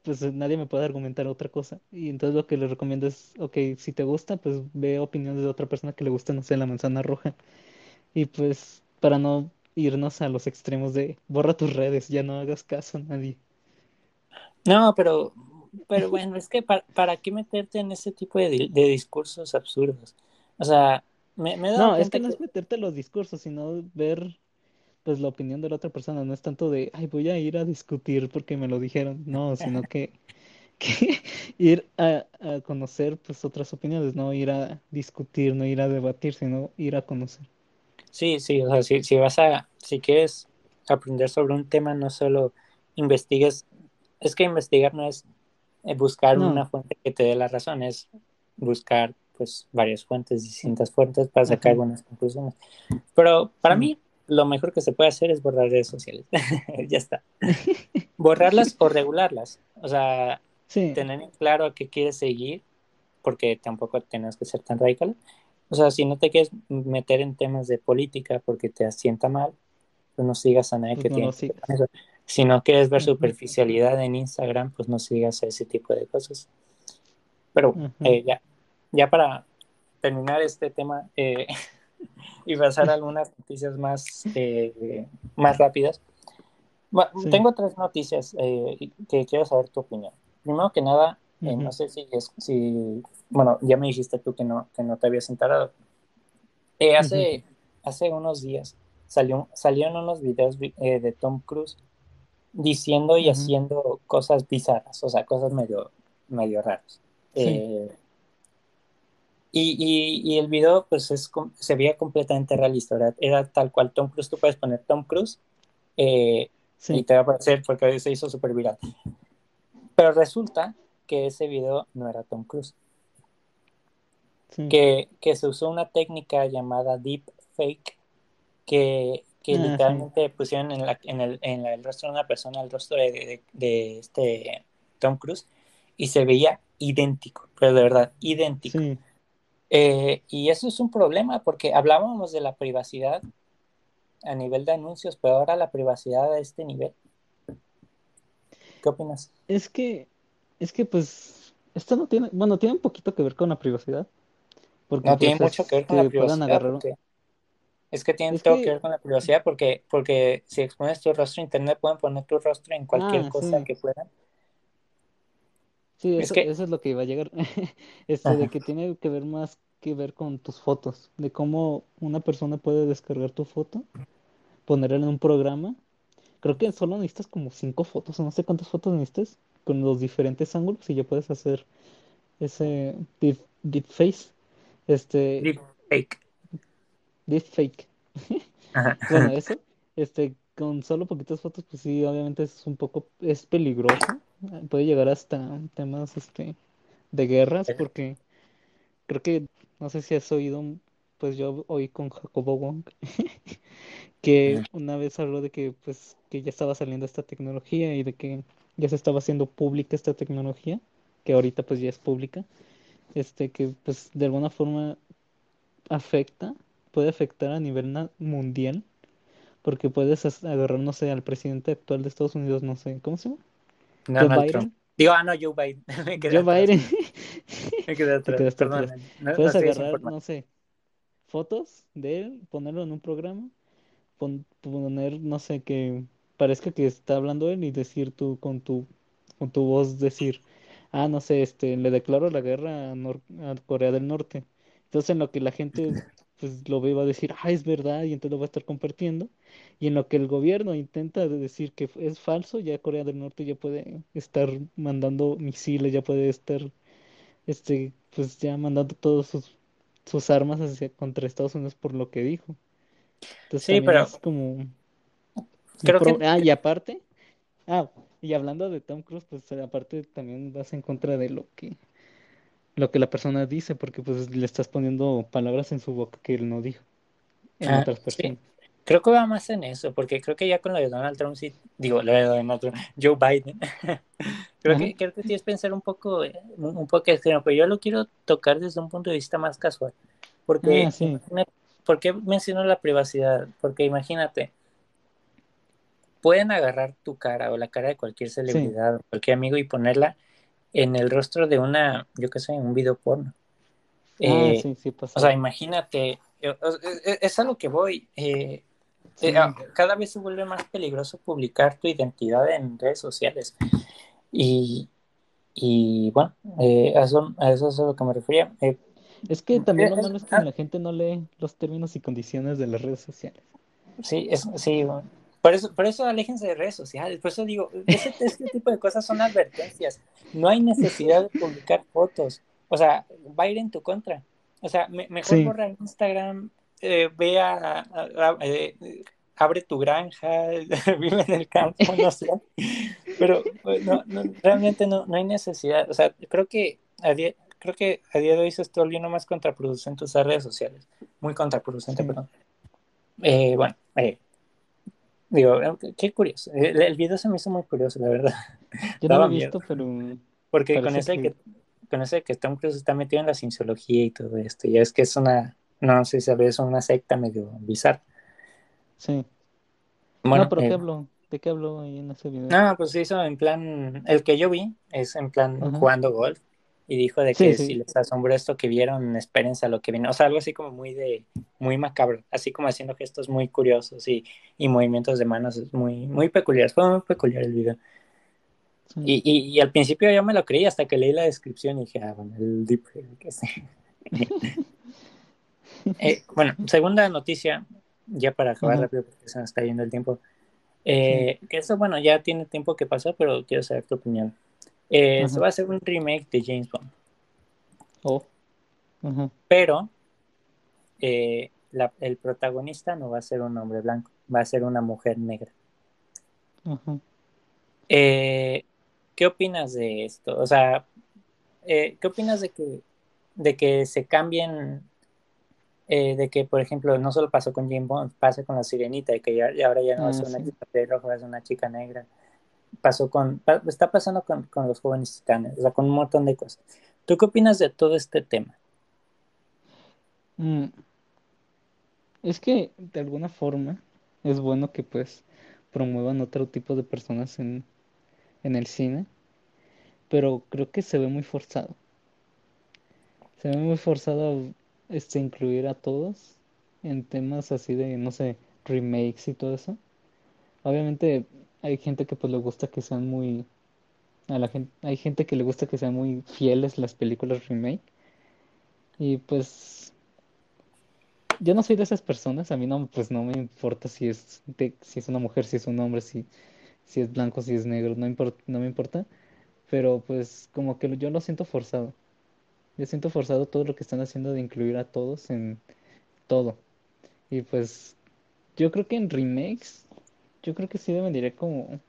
Speaker 2: pues nadie me puede argumentar otra cosa. Y entonces lo que les recomiendo es, ok, si te gusta, pues ve opiniones de otra persona que le gusta, no sé, la manzana roja. Y pues para no irnos a los extremos de borra tus redes, ya no hagas caso a nadie.
Speaker 1: No, pero, pero bueno, es que para, para qué meterte en ese tipo de, de discursos absurdos. O sea, me,
Speaker 2: No, es que no es meterte los discursos, sino ver pues la opinión de la otra persona. No es tanto de, ay, voy a ir a discutir porque me lo dijeron. No, sino que, que ir a, a conocer pues otras opiniones, no ir a discutir, no ir a debatir, sino ir a conocer.
Speaker 1: Sí, sí, o sea, si, si vas a, si quieres aprender sobre un tema, no solo investigues, es que investigar no es eh, buscar
Speaker 2: No.
Speaker 1: una fuente que te dé la razón, es buscar pues varias fuentes, distintas fuentes para sacar
Speaker 2: Ajá.
Speaker 1: buenas conclusiones. Pero para mí, lo mejor que se puede hacer es borrar redes sociales. ya está. Borrarlas o regularlas. O sea,
Speaker 2: Sí,
Speaker 1: tener en claro a qué quieres seguir, porque tampoco tenemos que ser tan radical. O sea, si no te quieres meter en temas de política porque te asienta mal, pues no sigas a nadie
Speaker 2: Pues
Speaker 1: que
Speaker 2: no
Speaker 1: tiene que ver eso. Si no quieres ver superficialidad en Instagram, pues no sigas a ese tipo de cosas. Pero eh, ya, ya para terminar este tema eh, y pasar a algunas noticias más, eh, más rápidas. Bueno,
Speaker 2: Sí.
Speaker 1: Tengo tres noticias eh, que quiero saber tu opinión. Primero que nada, eh,
Speaker 2: Ujú.
Speaker 1: no sé si, es, si, bueno, ya me dijiste tú que no, que no te habías enterado. Eh, hace, hace unos días salió, salieron unos videos eh, de Tom Cruise diciendo y
Speaker 2: Ujú.
Speaker 1: haciendo cosas bizarras, o sea, cosas medio, medio raras.
Speaker 2: Sí.
Speaker 1: Eh, y, y, y, el video pues es, se veía completamente realista, ¿verdad? Era tal cual Tom Cruise, tú puedes poner Tom Cruise eh,
Speaker 2: Sí.
Speaker 1: y te va a aparecer porque se hizo súper viral. Pero resulta que ese video no era Tom Cruise.
Speaker 2: Sí.
Speaker 1: Que, que, se usó una técnica llamada deep fake que, que
Speaker 2: Ah,
Speaker 1: literalmente sí. pusieron en, la, en, el, en la, el rostro de una persona el rostro de, de, de, este Tom Cruise y se veía idéntico, pero de verdad, idéntico.
Speaker 2: Sí.
Speaker 1: Eh, y eso es un problema porque hablábamos de la privacidad a nivel de anuncios, pero ahora la privacidad a este nivel. ¿Qué opinas?
Speaker 2: Es que, es que pues, esto no tiene, bueno, tiene un poquito que ver con la privacidad. Porque,
Speaker 1: no
Speaker 2: pues,
Speaker 1: tiene mucho que ver con
Speaker 2: que
Speaker 1: la privacidad. Porque, es que tiene
Speaker 2: Es
Speaker 1: todo
Speaker 2: que-
Speaker 1: que... ver con la privacidad porque, porque si expones tu rostro a internet pueden poner tu rostro en cualquier
Speaker 2: Ah,
Speaker 1: cosa
Speaker 2: sí.
Speaker 1: que puedan.
Speaker 2: Sí,
Speaker 1: Es
Speaker 2: eso,
Speaker 1: que-
Speaker 2: eso es lo que iba a llegar. Este, de que tiene que ver más que ver con tus fotos, de cómo una persona puede descargar tu foto, ponerla en un programa. Creo que solo necesitas como cinco fotos, o no sé cuántas fotos necesitas, con los diferentes ángulos y ya puedes hacer ese deep, deep face, este,
Speaker 1: Deep fake.
Speaker 2: deep fake. Bueno, eso, este, con solo poquitas fotos, pues sí, obviamente es un poco, es peligroso, puede llegar hasta temas, este, de guerras, porque creo que, no sé si has oído, pues yo oí con Jacobo Wong, que una vez habló de que, pues, que ya estaba saliendo esta tecnología y de que ya se estaba haciendo pública esta tecnología, que ahorita pues ya es pública, este, que pues de alguna forma afecta, puede afectar a nivel mundial, porque puedes agarrar, no sé, al presidente actual de Estados Unidos, no sé, ¿cómo se llama?
Speaker 1: Donald
Speaker 2: Biden.
Speaker 1: Trump. Digo, ah, no, Joe Biden. Me quedé
Speaker 2: Joe. Biden.
Speaker 1: Me quedé atrás. Perdón. No,
Speaker 2: Puedes agarrar, no sé, fotos de él, ponerlo en un programa, pon- poner, no sé, que parezca que está hablando él y decir tú con tu, con tu voz decir, ah, no sé, este, le declaro la guerra a, Nor- a Corea del Norte. Entonces en lo que la gente pues lo ve va a decir, ah, es verdad, y entonces lo va a estar compartiendo. Y en lo que el gobierno intenta de decir que es falso, ya Corea del Norte ya puede estar mandando misiles, ya puede estar este, pues ya mandando todas sus, sus armas hacia contra Estados Unidos por lo que dijo. Entonces
Speaker 1: Sí, pero
Speaker 2: es como
Speaker 1: creo
Speaker 2: pro-
Speaker 1: que
Speaker 2: Ah, y aparte, ah, y hablando de Tom Cruise, pues aparte también vas en contra de lo que lo que la persona dice, porque pues le estás poniendo palabras en su boca que él no dijo en
Speaker 1: Ah,
Speaker 2: otras
Speaker 1: sí.
Speaker 2: personas.
Speaker 1: Creo que va más en eso, porque creo que ya con lo de Donald Trump, sí, digo, lo de Donald Trump, Joe Biden, creo
Speaker 2: Ajá.
Speaker 1: que, creo que tienes que pensar un poco, eh, un poco extremo, pero yo lo quiero tocar desde un punto de vista más casual, porque,
Speaker 2: Ah, sí.
Speaker 1: ¿por qué menciono la privacidad? Porque imagínate, pueden agarrar tu cara o la cara de cualquier celebridad o cualquier amigo y ponerla en el rostro de una, yo qué sé, un video porno.
Speaker 2: Ah,
Speaker 1: Eh,
Speaker 2: sí, sí
Speaker 1: o
Speaker 2: pasa.
Speaker 1: sea, imagínate, eh, o- es, a lo que voy. eh,
Speaker 2: Sí.
Speaker 1: eh, ah, cada vez se vuelve más peligroso publicar tu identidad en redes sociales. Y, y bueno, eh, a, eso, a eso es a lo que me refería. Eh,
Speaker 2: Es que también lo malo es que
Speaker 1: ah,
Speaker 2: la gente no lee los términos y condiciones de las redes sociales.
Speaker 1: sí, es, sí, bueno. Por eso, por eso aléjense de redes sociales. Por eso digo, ese- este tipo de cosas son advertencias. No hay necesidad de publicar fotos. O sea, va a ir en tu contra. O sea, me- mejor
Speaker 2: Sí.
Speaker 1: borra Instagram, eh, ve a, a- a- eh, abre tu granja, vive en el campo, no sé. Pero eh, no, no, realmente no, no hay necesidad. O sea, creo que a día, creo que a día de hoy se está volviendo más contraproducente usar redes sociales. Muy contraproducente,
Speaker 2: Sí.
Speaker 1: perdón. Eh, bueno, eh, digo, eh, qué curioso. El, el video se me hizo muy curioso, la verdad.
Speaker 2: Yo no lo he
Speaker 1: miedo.
Speaker 2: visto, pero
Speaker 1: Porque con de
Speaker 2: que
Speaker 1: que, con eso de que Tom Cruise está metido en la cienciología y todo esto, ya es que es una, no sé si sabes, es una secta medio bizarra.
Speaker 2: sí.
Speaker 1: Bueno,
Speaker 2: No, pero ¿qué
Speaker 1: eh?
Speaker 2: ¿De qué habló ahí en ese video?
Speaker 1: no, pues se hizo en plan, el que yo vi es en plan jugando golf y dijo de que
Speaker 2: sí.
Speaker 1: si les asombró esto que vieron, espérense a lo que viene. O sea, algo así como muy de, muy macabro, así como haciendo gestos muy curiosos y, y movimientos de manos es muy, muy peculiares. Fue muy peculiar el video.
Speaker 2: Sí.
Speaker 1: Y, y, y al principio yo me lo creí hasta que leí la descripción y dije, ah, bueno, el deep que. Eh, bueno, segunda noticia, ya para acabar rápido porque se nos está yendo el tiempo. Eh, que eso, bueno, ya tiene tiempo que pasó, pero quiero saber tu opinión. Eh, se va a hacer un remake de James Bond,
Speaker 2: Oh. Ajá.
Speaker 1: pero eh, la- el protagonista no va a ser un hombre blanco, va a ser una mujer negra.
Speaker 2: Ajá.
Speaker 1: Eh, ¿qué opinas de esto? O sea, eh, ¿qué opinas de que, de que se cambien, eh, de que, por ejemplo, no solo pasó con James Bond, pasa con la Sirenita, y que ya, y ahora ya no va a
Speaker 2: Ah,
Speaker 1: una
Speaker 2: sí.
Speaker 1: chica pelirroja, va a ser una chica negra. Pasó con, está pasando con, con los jóvenes titanes, o sea, con un montón de cosas. ¿Tú qué opinas de todo este tema?
Speaker 2: Mm, Es que de alguna forma es bueno que pues promuevan otro tipo de personas en, en el cine, pero creo que se ve muy forzado. Se ve muy forzado este incluir a todos en temas así de, no sé, remakes y todo eso. Obviamente hay gente que pues le gusta que sean muy a la gente, hay gente que le gusta que sean muy fieles las películas remake y pues yo no soy de esas personas, a mí no pues no me importa si es de- si es una mujer, si es un hombre, si si es blanco, si es negro, no impor- no me importa, pero pues como que yo lo siento forzado. Yo siento forzado todo lo que están haciendo de incluir a todos en todo. Y pues yo creo que en remakes, yo creo que sí debería como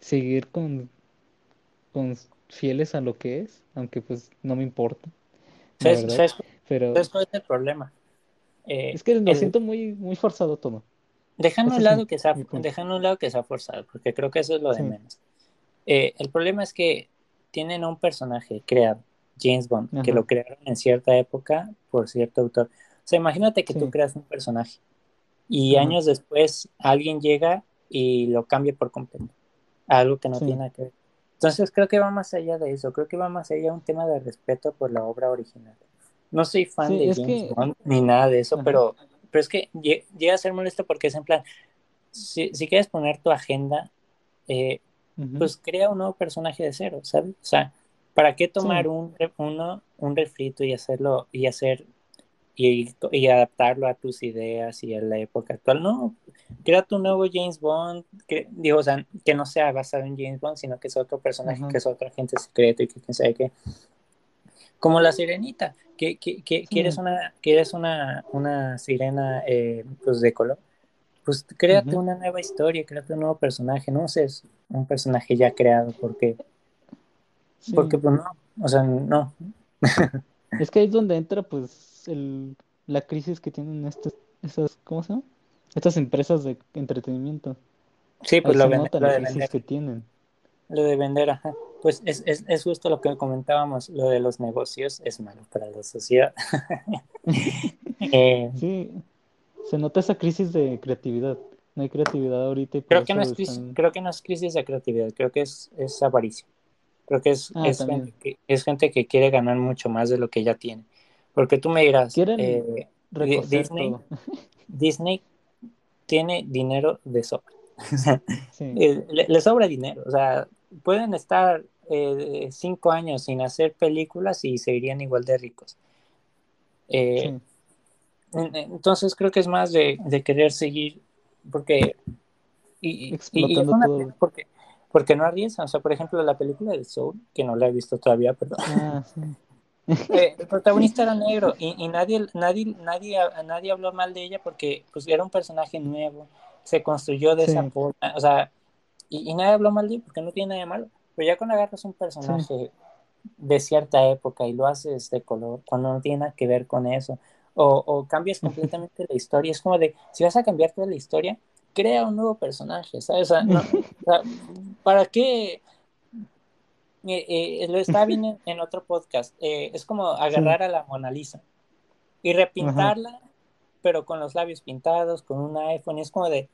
Speaker 2: seguir con, con fieles a lo que es, aunque pues no me importa,
Speaker 1: ¿Sabes,
Speaker 2: Pero
Speaker 1: sabes cuál es el problema? Eh,
Speaker 2: es que lo
Speaker 1: el-
Speaker 2: siento muy, muy forzado todo.
Speaker 1: Dejando a un lado que sea, dejando un lado que sea forzado, porque creo que eso es lo de
Speaker 2: Sí.
Speaker 1: menos. Eh, el problema es que tienen a un personaje creado James Bond, que lo crearon en cierta época por cierto autor. O sea, imagínate que tú creas un personaje y años después alguien llega y lo cambia por completo. Algo que no tiene nada que ver. Entonces creo que va más allá de eso, creo que va más allá de un tema de respeto por la obra original. No soy fan de James Bond ni nada de eso, pero, pero es que llega a ser molesto porque es en plan, si, quieres poner tu agenda, eh, pues crea un nuevo personaje de cero, ¿sabes? O sea, ¿para qué tomar un, uno, un refrito y hacerlo y hacer y, y, adaptarlo a tus ideas y a la época actual? No, crea tu nuevo James Bond, que, digo, o sea, que no sea basado en James Bond, sino que es otro personaje, que es otro agente secreto y que quién sabe qué. Como la sirenita, que, que, que, eres una, que eres una, una sirena eh, pues de color pues créate una nueva historia, créate un nuevo personaje, no sé, es un personaje ya creado, porque, porque pues no, o sea, no.
Speaker 2: es que ahí es donde entra pues el, la crisis que tienen estas, esas, ¿cómo se llama? Estas empresas de entretenimiento.
Speaker 1: Sí, pues lo, lo,
Speaker 2: de vender. que tienen.
Speaker 1: Lo de vender, ajá. Pues es, es, es, justo lo que comentábamos, lo de los negocios es malo para la sociedad.
Speaker 2: eh, sí, se nota esa crisis de creatividad. No hay creatividad ahorita.
Speaker 1: creo, que no es crisis, creo que no es crisis de creatividad, creo que es, es avaricia. Creo que es, ah, es, gente que es, gente que, quiere ganar mucho más de lo que ya tiene. Porque tú me dirás, eh, Disney, Disney tiene dinero de sobra. Eh, le, sobra dinero. O sea, pueden estar eh, cinco años sin hacer películas y seguirían igual de ricos. Eh, entonces creo que es más de, querer seguir, porque... Y, porque, porque no arriesgan. O sea, por ejemplo, la película de Soul, que no la he visto todavía, perdón. Ah, eh, el protagonista era negro y, nadie, nadie, nadie, nadie habló mal de ella porque pues, era un personaje nuevo, se construyó de esa forma, o sea, y, nadie habló mal de ella porque no tiene nada de malo. Pero ya cuando agarras un personaje de cierta época y lo haces de color, cuando no tiene nada que ver con eso, o, cambias completamente la historia. Es como de, si vas a cambiar toda la historia, crea un nuevo personaje, ¿sabes? O sea, ¿para qué? Eh, eh, lo estaba viendo en, otro podcast. Eh, es como agarrar a la Mona Lisa y repintarla, pero con los labios pintados, con un iPhone. Es como de,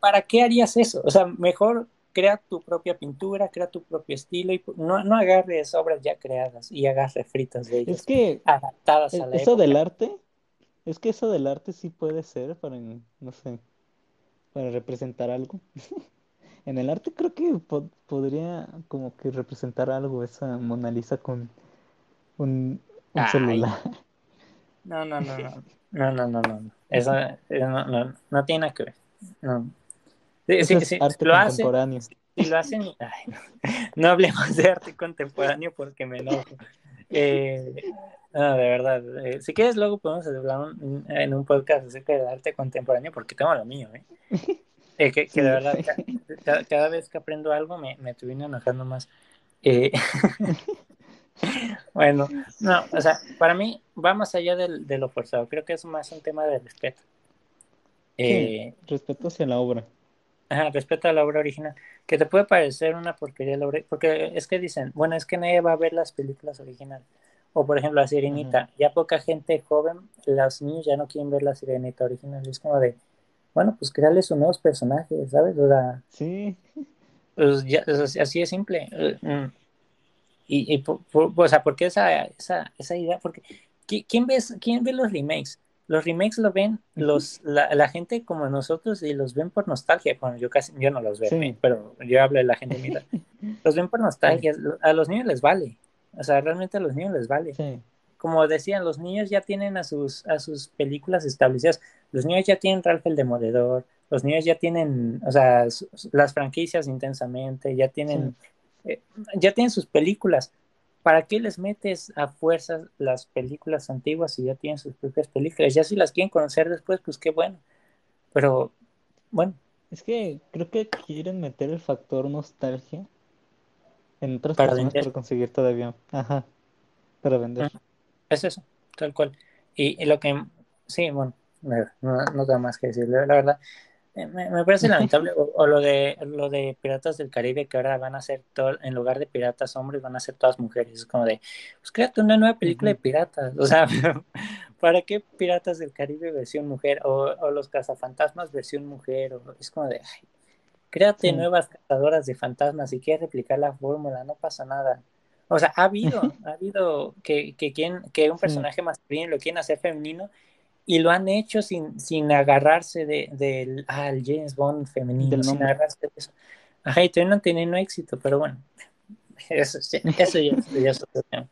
Speaker 1: ¿para qué harías eso? O sea, mejor crea tu propia pintura, crea tu propio estilo y no, no agarres obras ya creadas y hagas refritas de ellas.
Speaker 2: Es que adaptadas a la eso del arte, es que eso del arte sí puede ser para, no sé, para representar algo. en el arte creo que podría como que representar algo esa Mona Lisa con un, celular.
Speaker 1: No, no, no, no. No, no, no, no. Eso, no, no, no tiene que ver. No. Sí, sí, arte lo contemporáneo. Hacen, si lo hacen, no, hablemos de arte contemporáneo porque me enojo. Eh, no, de verdad. Eh, si quieres, luego podemos hablar en un podcast acerca de arte contemporáneo porque tengo lo mío, ¿eh? eh que, de verdad, cada, vez que aprendo algo me, me termino enojando más. Eh, bueno, no, o sea, para mí va más allá de, lo forzado. Creo que es más un tema de respeto.
Speaker 2: respeto hacia la obra.
Speaker 1: Ajá, respecto a la obra original, que te puede parecer una porquería la obra, porque es que dicen, bueno, es que nadie va a ver las películas originales. O por ejemplo, la Sirenita, ya poca gente joven, los niños ya no quieren ver la Sirenita original. Es como de, bueno, pues crearle sus nuevos personajes, ¿sabes? O sea,
Speaker 2: sí.
Speaker 1: Pues ya, así es simple. Mm. Y, y o sea, ¿por qué esa, esa, esa idea? Porque, ¿quién, ves, ¿quién ve los remakes? los remakes lo ven los la, gente como nosotros y los ven por nostalgia. Bueno, yo casi yo no los veo, pero yo hablo de la gente mira. Los ven por nostalgia. A los niños les vale. O sea, realmente a los niños les vale. Como decían, los niños ya tienen a sus a sus películas establecidas. Los niños ya tienen Ralph el Demoledor. Los niños ya tienen, o sea, las franquicias intensamente, ya tienen eh, ya tienen sus películas. ¿para qué les metes a fuerzas las películas antiguas si ya tienen sus propias películas? Ya si las quieren conocer después, pues qué bueno. Pero, bueno.
Speaker 2: Es que creo que quieren meter el factor nostalgia en otras
Speaker 1: para
Speaker 2: personas para conseguir todavía. Ajá. Para vender.
Speaker 1: Es eso, tal cual. Y, lo que, sí, bueno, no, no, tengo más que decir. La, verdad, Me, me parece lamentable. O, o, lo de lo de Piratas del Caribe, que ahora van a ser todo, en lugar de piratas hombres, van a ser todas mujeres. Es como de, pues créate una nueva película de piratas. O sea, ¿para qué Piratas del Caribe versión mujer? O, o los cazafantasmas versión mujer. O, es como de, ay, créate sí. nuevas cazadoras de fantasmas. Si quieres replicar la fórmula, no pasa nada. O sea, ha habido, ha habido que, que, quien, que un personaje masculino lo quieren hacer femenino y lo han hecho sin, sin agarrarse del de, ah, James Bond femenino, sin agarrarse de eso. Ajá, y todavía no han tenido éxito, pero bueno, eso, eso ya, ya es otro tema.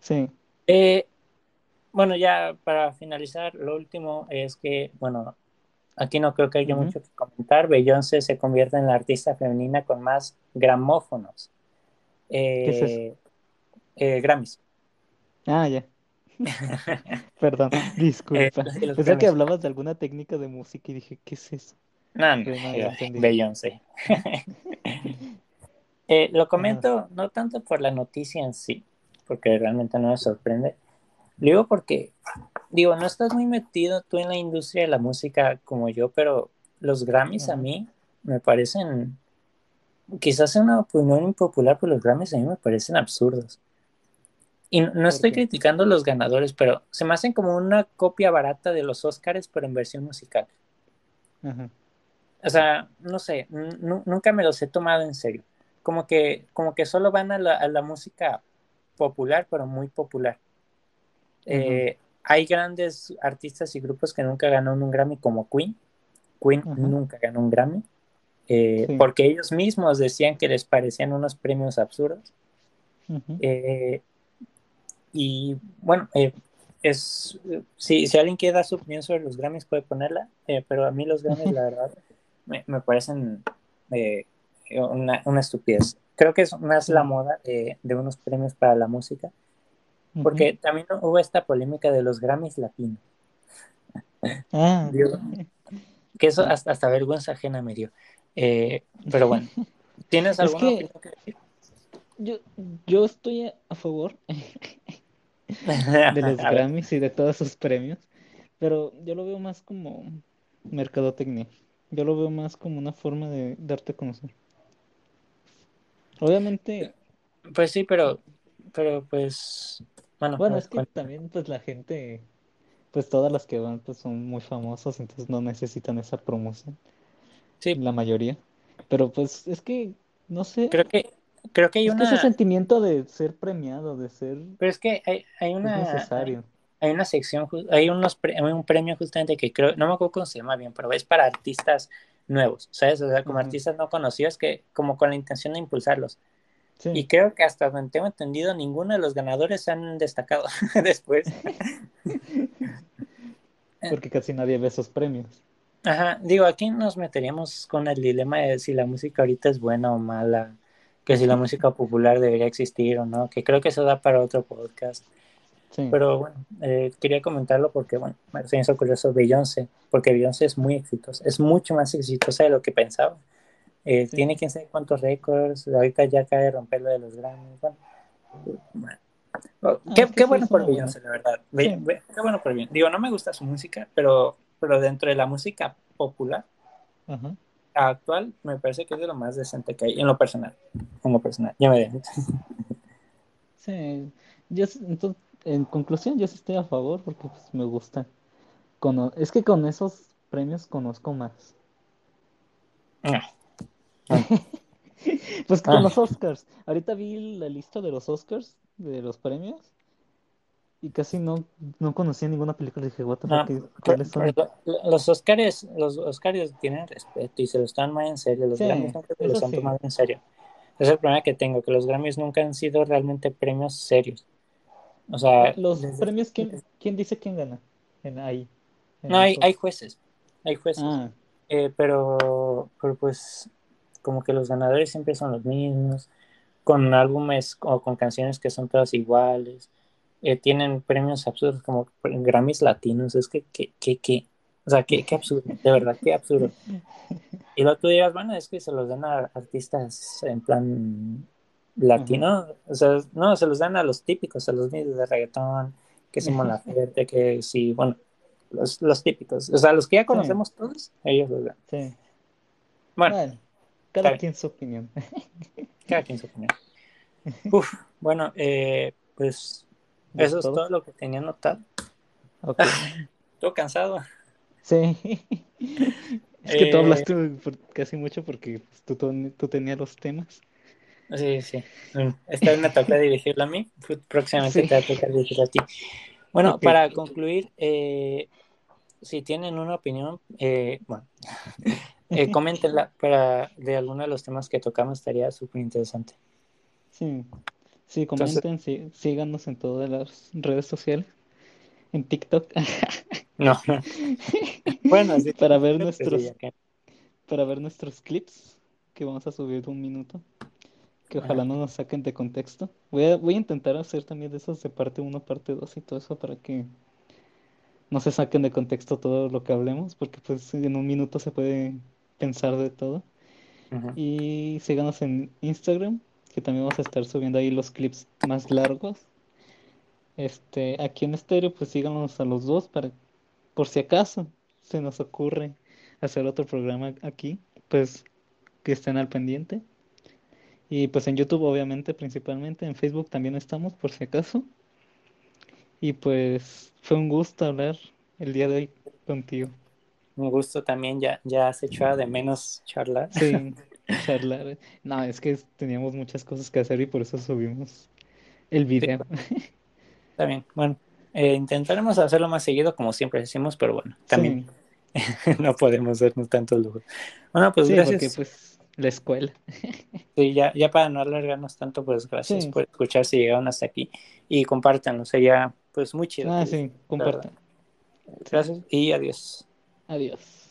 Speaker 2: Sí.
Speaker 1: Eh, bueno, ya para finalizar, lo último es que, bueno, aquí no creo que haya uh -huh. mucho que comentar. Beyoncé se convierte en la artista femenina con más gramófonos. Eh,
Speaker 2: ¿Qué es eso?
Speaker 1: Eh, Grammys.
Speaker 2: Ah, ya. Perdón, disculpa. Eh, Pensé que hablabas de alguna técnica de música y dije, ¿qué es eso?
Speaker 1: No, no, Beyoncé. eh, lo comento Ajá. no tanto por la noticia en sí, porque realmente no me sorprende. Lo digo porque, digo, no estás muy metido tú en la industria de la música como yo, pero los Grammys Ajá. a mí me parecen, quizás una opinión impopular, pero los Grammys a mí me parecen absurdos. Y no estoy criticando los ganadores, pero se me hacen como una copia barata de los Oscars, pero en versión musical. O sea, no sé, nunca me los he tomado en serio. Como que, como que solo van a la, a la música popular, pero muy popular. Eh, hay grandes artistas y grupos que nunca ganaron un Grammy como Queen. Queen nunca ganó un Grammy. Eh, sí. Porque ellos mismos decían que les parecían unos premios absurdos. Eh, y bueno, eh, es si, si, alguien quiere dar su opinión sobre los Grammys puede ponerla, pero a mí los Grammys la verdad me, me parecen una, una, estupidez. Creo que es más la moda de, de unos premios para la música, porque uh -huh. también hubo esta polémica de los Grammys latinos. Ah. Digo, que eso hasta, hasta, vergüenza ajena me dio. Eh, pero bueno, ¿tienes alguna
Speaker 2: es que... que decir? Yo, yo estoy a favor de los Grammys y de todos sus premios, pero yo lo veo más como mercadotecnia. Yo lo veo más como una forma de darte a conocer. Obviamente.
Speaker 1: Pues sí, pero, pero pues. Bueno,
Speaker 2: bueno es que también, pues la gente, pues todas las que van, pues son muy famosos, entonces no necesitan esa promoción.
Speaker 1: Sí.
Speaker 2: La mayoría. Pero pues es que, no sé.
Speaker 1: Creo que creo que hay
Speaker 2: es
Speaker 1: una...
Speaker 2: que ese sentimiento de ser premiado, de ser...
Speaker 1: Pero es que hay, hay una...
Speaker 2: Es necesario.
Speaker 1: Hay una sección, hay unos un premio justamente que creo, no me acuerdo cómo se llama bien, pero es para artistas nuevos, ¿sabes? O sea, como artistas no conocidos que como con la intención de impulsarlos. Sí. Y creo que hasta donde tengo entendido, ninguno de los ganadores se han destacado después.
Speaker 2: Porque casi nadie ve esos premios.
Speaker 1: Ajá, digo, aquí nos meteríamos con el dilema de si la música ahorita es buena o mala que si la música popular debería existir o no, que creo que eso da para otro podcast. Sí. Pero bueno, eh, quería comentarlo porque, bueno, me hizo curioso Beyoncé, porque Beyoncé es muy exitosa, es mucho más exitosa de lo que pensaba. Eh, sí. Tiene quién sabe cuántos récords, ahorita ya cae de romper lo de los Grammys. Bueno, bueno. Oh, qué, ah, qué bueno por Beyoncé, la verdad. Sí. Qué bueno por Beyoncé. Digo, no me gusta su música, pero, pero dentro de la música popular, uh -huh actual me parece que es de lo más decente que hay en lo personal en lo personal ya me dejo
Speaker 2: sí yo entonces en conclusión yo sí estoy a favor porque pues, me gusta. Cono es que con esos premios conozco más. Ah. pues con ah. los Oscars. Ahorita vi la lista de los Oscars de los premios y casi no, no conocía ninguna película. Dije, what the no,
Speaker 1: ¿cuáles son? Los Oscars, los Oscars tienen respeto y se los toman muy en serio. Los sí, Grammys nunca se los han sí. tomado en serio. Es el problema que tengo, que los Grammys nunca han sido realmente premios serios. O sea,
Speaker 2: los desde... premios, ¿quién, ¿quién dice quién gana? En ahí.
Speaker 1: En no, hay, hay, jueces. Hay jueces. Ah. Eh, pero, pero pues, como que los ganadores siempre son los mismos, con álbumes o con canciones que son todas iguales eh, tienen premios absurdos como Grammys latinos, es que, que, que, que o sea, qué, qué absurdo, de verdad, qué absurdo. Y luego tú dirás, bueno, es que se los dan a artistas en plan latino, o sea, no, se los dan a los típicos, a los medios de reggaetón, que si Mon Laferte, que si, bueno, los, los típicos. O sea, los que ya conocemos todos, ellos los ven.
Speaker 2: Sí.
Speaker 1: Bueno,
Speaker 2: Bueno, cada
Speaker 1: bien.
Speaker 2: quien su opinión.
Speaker 1: cada quien su opinión. Uf, bueno, eh, pues
Speaker 2: ¿De
Speaker 1: eso es
Speaker 2: todo?
Speaker 1: todo lo que tenía anotado.
Speaker 2: Ok.
Speaker 1: Estoy cansado.
Speaker 2: Sí. Es que tú
Speaker 1: Eh,
Speaker 2: hablaste por- casi mucho porque pues, tú, tú, tú tenías los temas.
Speaker 1: Sí, sí. Mm, Esta vez me toca dirigirlo a mí. Próximamente
Speaker 2: Sí.
Speaker 1: te va a tocar dirigirlo a ti. Bueno,
Speaker 2: Ok.
Speaker 1: para concluir, eh, si tienen una opinión, eh, bueno, eh, coméntenla para de alguno de los temas que tocamos, estaría súper interesante.
Speaker 2: Sí. Sí,
Speaker 1: Entonces-
Speaker 2: comenten, sí, síganos en todas las redes sociales. En TikTok.
Speaker 1: No. bueno, sí.
Speaker 2: Para ver nuestros para ver nuestros clips que vamos a subir de un minuto. Que ojalá no nos saquen de contexto. Voy a, voy a intentar hacer también de esos de parte 1, parte 2 y todo eso para que no se saquen de contexto todo lo que hablemos, porque pues en un minuto se puede pensar de todo. Y síganos en Instagram, que también vamos a estar subiendo ahí los clips más largos. Este, aquí en estéreo, pues síganos a los dos para, por si acaso se nos ocurre hacer otro programa aquí, pues que estén al pendiente. Y pues en YouTube, obviamente, principalmente, en Facebook también estamos, por si acaso. Y pues fue un gusto hablar el día de hoy contigo.
Speaker 1: Un gusto también, ya, ya has echado de menos charlar.
Speaker 2: Sí, charlar. No, es que teníamos muchas cosas que hacer y por eso subimos el video.
Speaker 1: Está bien. Bueno, eh, intentaremos hacerlo más seguido, como siempre decimos, pero bueno, también
Speaker 2: Sí,
Speaker 1: no podemos darnos tantos lujos. Bueno, pues
Speaker 2: sí,
Speaker 1: gracias.
Speaker 2: porque pues la escuela.
Speaker 1: Sí, ya, ya para no alargarnos tanto, pues gracias
Speaker 2: Sí.
Speaker 1: por escuchar si llegaron hasta aquí y compártanlo, sería pues muy chido.
Speaker 2: Ah, sí, compartan.
Speaker 1: Gracias y adiós.
Speaker 2: Adiós.